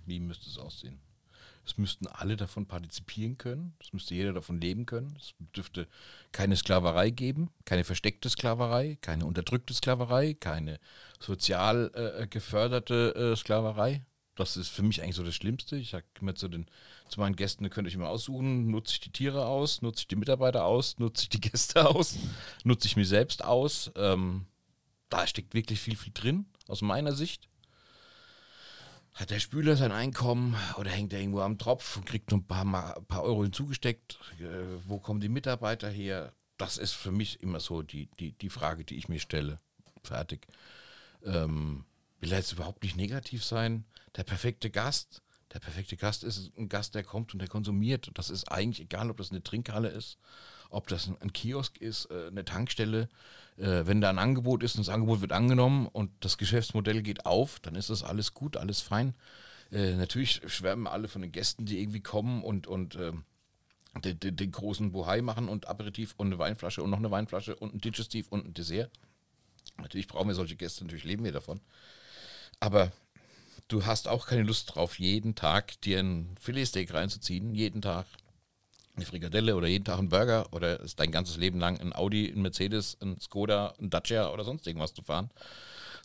Wie müsste es aussehen? Es müssten alle davon partizipieren können. Es müsste jeder davon leben können. Es dürfte keine Sklaverei geben, keine versteckte Sklaverei, keine unterdrückte Sklaverei, keine sozial äh, geförderte äh, Sklaverei. Das ist für mich eigentlich so das Schlimmste. Ich sage immer zu, den, zu meinen Gästen, da könnt ihr immer aussuchen, nutze ich die Tiere aus, nutze ich die Mitarbeiter aus, nutze ich die Gäste aus, nutze ich mich selbst aus. Ähm, da steckt wirklich viel, viel drin, aus meiner Sicht. Hat der Spüler sein Einkommen oder hängt er irgendwo am Tropf und kriegt nur ein paar, ein paar Euro hinzugesteckt? Äh, wo kommen die Mitarbeiter her? Das ist für mich immer so die, die, die Frage, die ich mir stelle. Fertig. Ähm, will er jetzt überhaupt nicht negativ sein? Der perfekte Gast. Der perfekte Gast ist ein Gast, der kommt und der konsumiert. Das ist eigentlich egal, ob das eine Trinkhalle ist, ob das ein, Kiosk ist, äh, eine Tankstelle. Äh, wenn da ein Angebot ist und das Angebot wird angenommen und das Geschäftsmodell geht auf, dann ist das alles gut, alles fein. Äh, natürlich schwärmen alle von den Gästen, die irgendwie kommen und, und ähm, den, den, den, großen Bohai machen und Aperitif und eine Weinflasche und noch eine Weinflasche und ein Digestiv und ein Dessert. Natürlich brauchen wir solche Gäste, natürlich leben wir davon. Aber du hast auch keine Lust drauf, jeden Tag dir ein Filetsteak reinzuziehen, jeden Tag eine Frikadelle oder jeden Tag ein Burger oder ist dein ganzes Leben lang ein Audi, ein Mercedes, ein Skoda, ein Dacia oder sonst irgendwas zu fahren.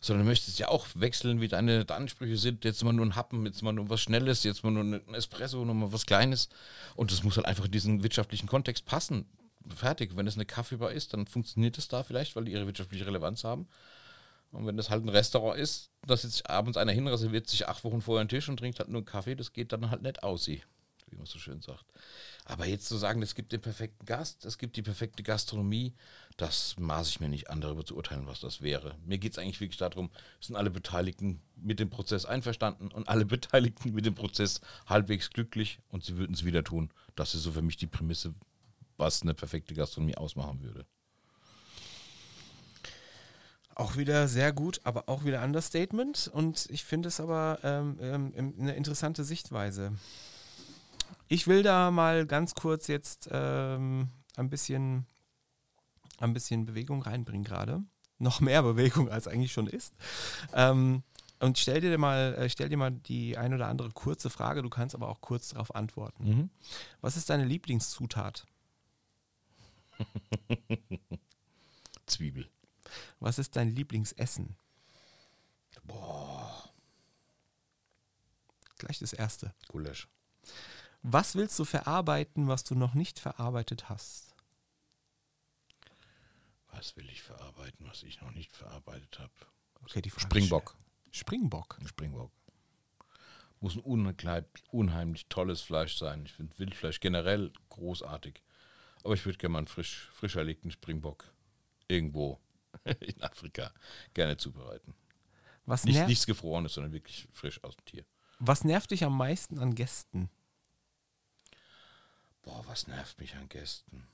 Sondern du möchtest ja auch wechseln, wie deine Ansprüche sind. Jetzt mal nur ein Happen, jetzt mal nur was Schnelles, jetzt mal nur ein Espresso, nur mal was Kleines. Und das muss halt einfach in diesen wirtschaftlichen Kontext passen. Fertig. Wenn es eine Kaffeebar ist, dann funktioniert es da vielleicht, weil die ihre wirtschaftliche Relevanz haben. Und wenn das halt ein Restaurant ist, da sitzt abends einer hin, reserviert sich acht Wochen vorher einen Tisch und trinkt halt nur einen Kaffee, das geht dann halt nicht aus, wie man so schön sagt. Aber jetzt zu sagen, es gibt den perfekten Gast, es gibt die perfekte Gastronomie, das maße ich mir nicht an, darüber zu urteilen, was das wäre. Mir geht es eigentlich wirklich darum, sind alle Beteiligten mit dem Prozess einverstanden und alle Beteiligten mit dem Prozess halbwegs glücklich und sie würden es wieder tun. Das ist so für mich die Prämisse, was eine perfekte Gastronomie ausmachen würde. Auch wieder sehr gut, aber auch wieder Understatement. Und ich finde es aber ähm, ähm, eine interessante Sichtweise. Ich will da mal ganz kurz jetzt ähm, ein, bisschen, ein bisschen Bewegung reinbringen gerade. Noch mehr Bewegung, als eigentlich schon ist. Ähm, und stell dir mal, äh, stell dir mal die ein oder andere kurze Frage, du kannst aber auch kurz darauf antworten. Mhm. Was ist deine Lieblingszutat? Zwiebel. Was ist dein Lieblingsessen? Boah. Gleich das erste. Gulasch. Was willst du verarbeiten, was du noch nicht verarbeitet hast? Was will ich verarbeiten, was ich noch nicht verarbeitet habe? Okay, die Frage Springbock. Springbock. Springbock. Muss ein unheimlich, unheimlich tolles Fleisch sein. Ich finde Wildfleisch generell großartig. Aber ich würde gerne mal einen frisch, frisch erlegten Springbock irgendwo in Afrika gerne zubereiten. Was Nicht, nichts Gefrorenes, sondern wirklich frisch aus dem Tier. Was nervt dich am meisten an Gästen? Boah, was nervt mich an Gästen?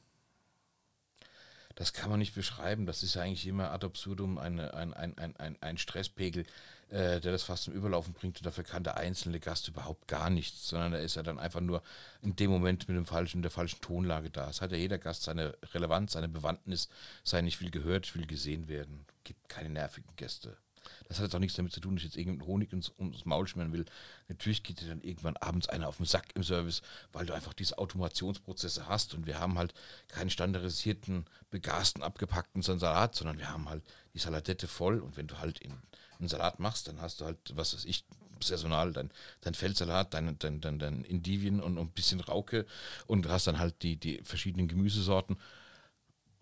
Das kann man nicht beschreiben. Das ist eigentlich immer ad absurdum eine, ein, ein, ein, ein, Stresspegel, äh, der das fast zum Überlaufen bringt. Und dafür kann der einzelne Gast überhaupt gar nichts, sondern da ist er dann einfach nur in dem Moment mit dem falschen, der falschen Tonlage da. Es hat ja jeder Gast seine Relevanz, seine Bewandtnis, sei nicht viel gehört, will gesehen werden. Es gibt keine nervigen Gäste. Das hat jetzt auch nichts damit zu tun, dass ich jetzt irgendeinen Honig ins, ums Maul schmieren will. Natürlich geht dir dann irgendwann abends einer auf den Sack im Service, weil du einfach diese Automationsprozesse hast und wir haben halt keinen standardisierten, begasten, abgepackten Salat, sondern wir haben halt die Saladette voll und wenn du halt in, einen Salat machst, dann hast du halt, was weiß ich, saisonal, dein, dein Feldsalat, dein, dein, dein, dein Indivien und, und ein bisschen Rauke und hast dann halt die, die verschiedenen Gemüsesorten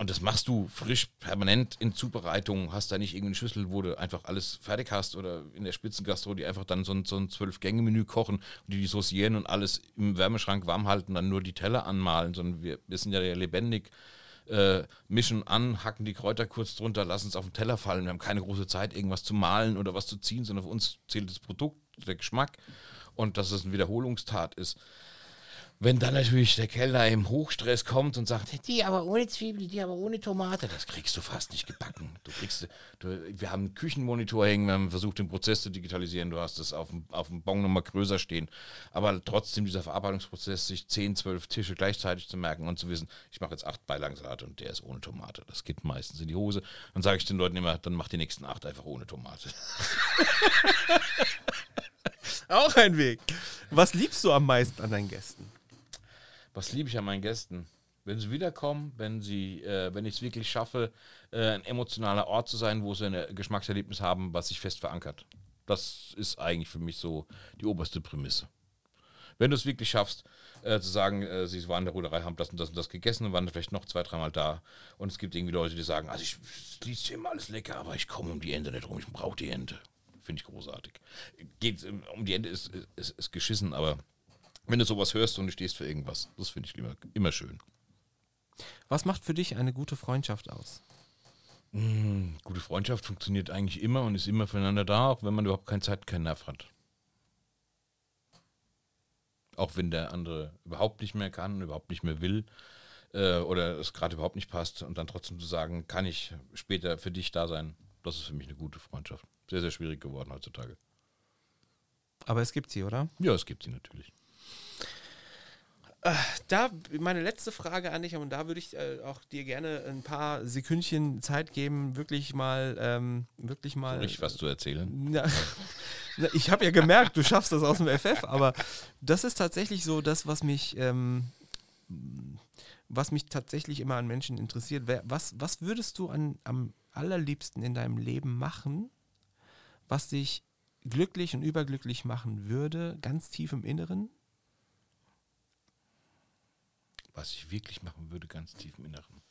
und das machst du frisch, permanent in Zubereitung, hast da nicht irgendeine Schüssel, wo du einfach alles fertig hast oder in der Spitzengastro, die einfach dann so ein, ein Zwölf-Gänge-Menü kochen und die, die saucieren und alles im Wärmeschrank warm halten, dann nur die Teller anmalen, sondern wir, wir sind ja lebendig, äh, mischen an, hacken die Kräuter kurz drunter, lassen es auf den Teller fallen. Wir haben keine große Zeit, irgendwas zu malen oder was zu ziehen, sondern für uns zählt das Produkt, der Geschmack und dass es eine Wiederholungstat ist. Wenn dann natürlich der Kellner im Hochstress kommt und sagt, die aber ohne Zwiebel, die aber ohne Tomate, das kriegst du fast nicht gebacken. Du kriegst, du, wir haben einen Küchenmonitor hängen, wir haben versucht, den Prozess zu digitalisieren, du hast es auf dem, auf dem Bon nochmal größer stehen. Aber trotzdem dieser Verarbeitungsprozess, sich 10, 12 Tische gleichzeitig zu merken und zu wissen, ich mache jetzt acht Beilagensalate und der ist ohne Tomate. Das geht meistens in die Hose. Dann sage ich den Leuten immer, dann mach die nächsten acht einfach ohne Tomate. Auch ein Weg. Was liebst du am meisten an deinen Gästen? Was liebe ich an meinen Gästen? Wenn sie wiederkommen, wenn sie, äh, wenn ich es wirklich schaffe, äh, ein emotionaler Ort zu sein, wo sie ein Geschmackserlebnis haben, was sich fest verankert. Das ist eigentlich für mich so die oberste Prämisse. Wenn du es wirklich schaffst, äh, zu sagen, äh, sie waren in der Ruderei, haben das und das und das gegessen und waren vielleicht noch zwei, dreimal da. Und es gibt irgendwie Leute, die sagen, also ich liest immer alles lecker, aber ich komme um die Ente nicht rum, ich brauche die Ente. Finde ich großartig. Geht ähm, um die Ente ist, ist, ist geschissen, aber wenn du sowas hörst und du stehst für irgendwas, das finde ich immer, immer schön. Was macht für dich eine gute Freundschaft aus? Mmh, gute Freundschaft funktioniert eigentlich immer und ist immer füreinander da, auch wenn man überhaupt keine Zeit, keinen Nerv hat. Auch wenn der andere überhaupt nicht mehr kann, überhaupt nicht mehr will äh, oder es gerade überhaupt nicht passt und dann trotzdem zu sagen, kann ich später für dich da sein, das ist für mich eine gute Freundschaft. Sehr, sehr schwierig geworden heutzutage. Aber es gibt sie, oder? Ja, es gibt sie natürlich. Da meine letzte Frage an dich, und da würde ich äh, auch dir gerne ein paar Sekündchen Zeit geben, wirklich mal, ähm, wirklich mal. Richtig was zu erzählen. Ja, ich habe ja gemerkt, du schaffst das aus dem FF, aber das ist tatsächlich so das, was mich, ähm, was mich tatsächlich immer an Menschen interessiert. Was, was würdest du an, am allerliebsten in deinem Leben machen, was dich glücklich und überglücklich machen würde, ganz tief im Inneren? Was ich wirklich machen würde, ganz tief im Inneren.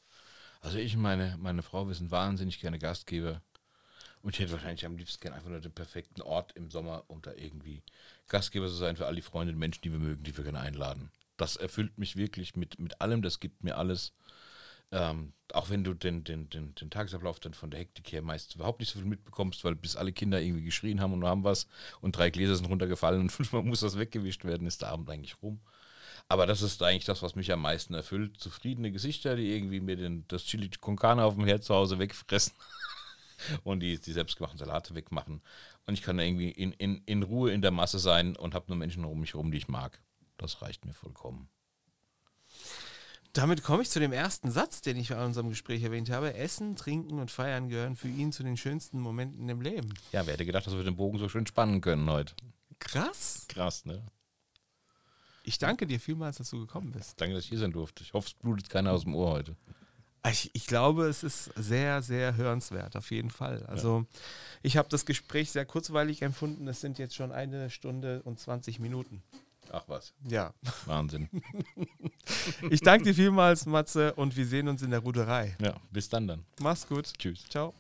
Also ich und meine, meine Frau, wir sind wahnsinnig gerne Gastgeber. Und ich hätte wahrscheinlich am liebsten gerne einfach nur den perfekten Ort im Sommer, um da irgendwie Gastgeber zu sein für all die Freunde und Menschen, die wir mögen, die wir gerne einladen. Das erfüllt mich wirklich mit, mit allem, das gibt mir alles. Ähm, auch wenn du den, den, den, den Tagesablauf dann von der Hektik her meist überhaupt nicht so viel mitbekommst, weil bis alle Kinder irgendwie geschrien haben und haben was und drei Gläser sind runtergefallen und fünfmal muss das weggewischt werden, ist der Abend eigentlich rum. Aber das ist eigentlich das, was mich am meisten erfüllt. Zufriedene Gesichter, die irgendwie mir den, das Chili con Carne auf dem Herd zu Hause wegfressen und die, die selbstgemachten Salate wegmachen. Und ich kann irgendwie in, in, in Ruhe in der Masse sein und habe nur Menschen um mich herum, die ich mag. Das reicht mir vollkommen. Damit komme ich zu dem ersten Satz, den ich in unserem Gespräch erwähnt habe. Essen, Trinken und Feiern gehören für ihn zu den schönsten Momenten im Leben. Ja, wer hätte gedacht, dass wir den Bogen so schön spannen können heute? Krass. Krass, ne? Ich danke dir vielmals, dass du gekommen bist. Danke, dass ich hier sein durfte. Ich hoffe, es blutet keiner aus dem Ohr heute. Ich, ich glaube, es ist sehr, sehr hörenswert, auf jeden Fall. Also, ja. ich habe das Gespräch sehr kurzweilig empfunden. Es sind jetzt schon eine Stunde und 20 Minuten. Ach was. Ja. Wahnsinn. ich danke dir vielmals, Matze, und wir sehen uns in der Ruderei. Ja, bis dann dann. Mach's gut. Tschüss. Ciao.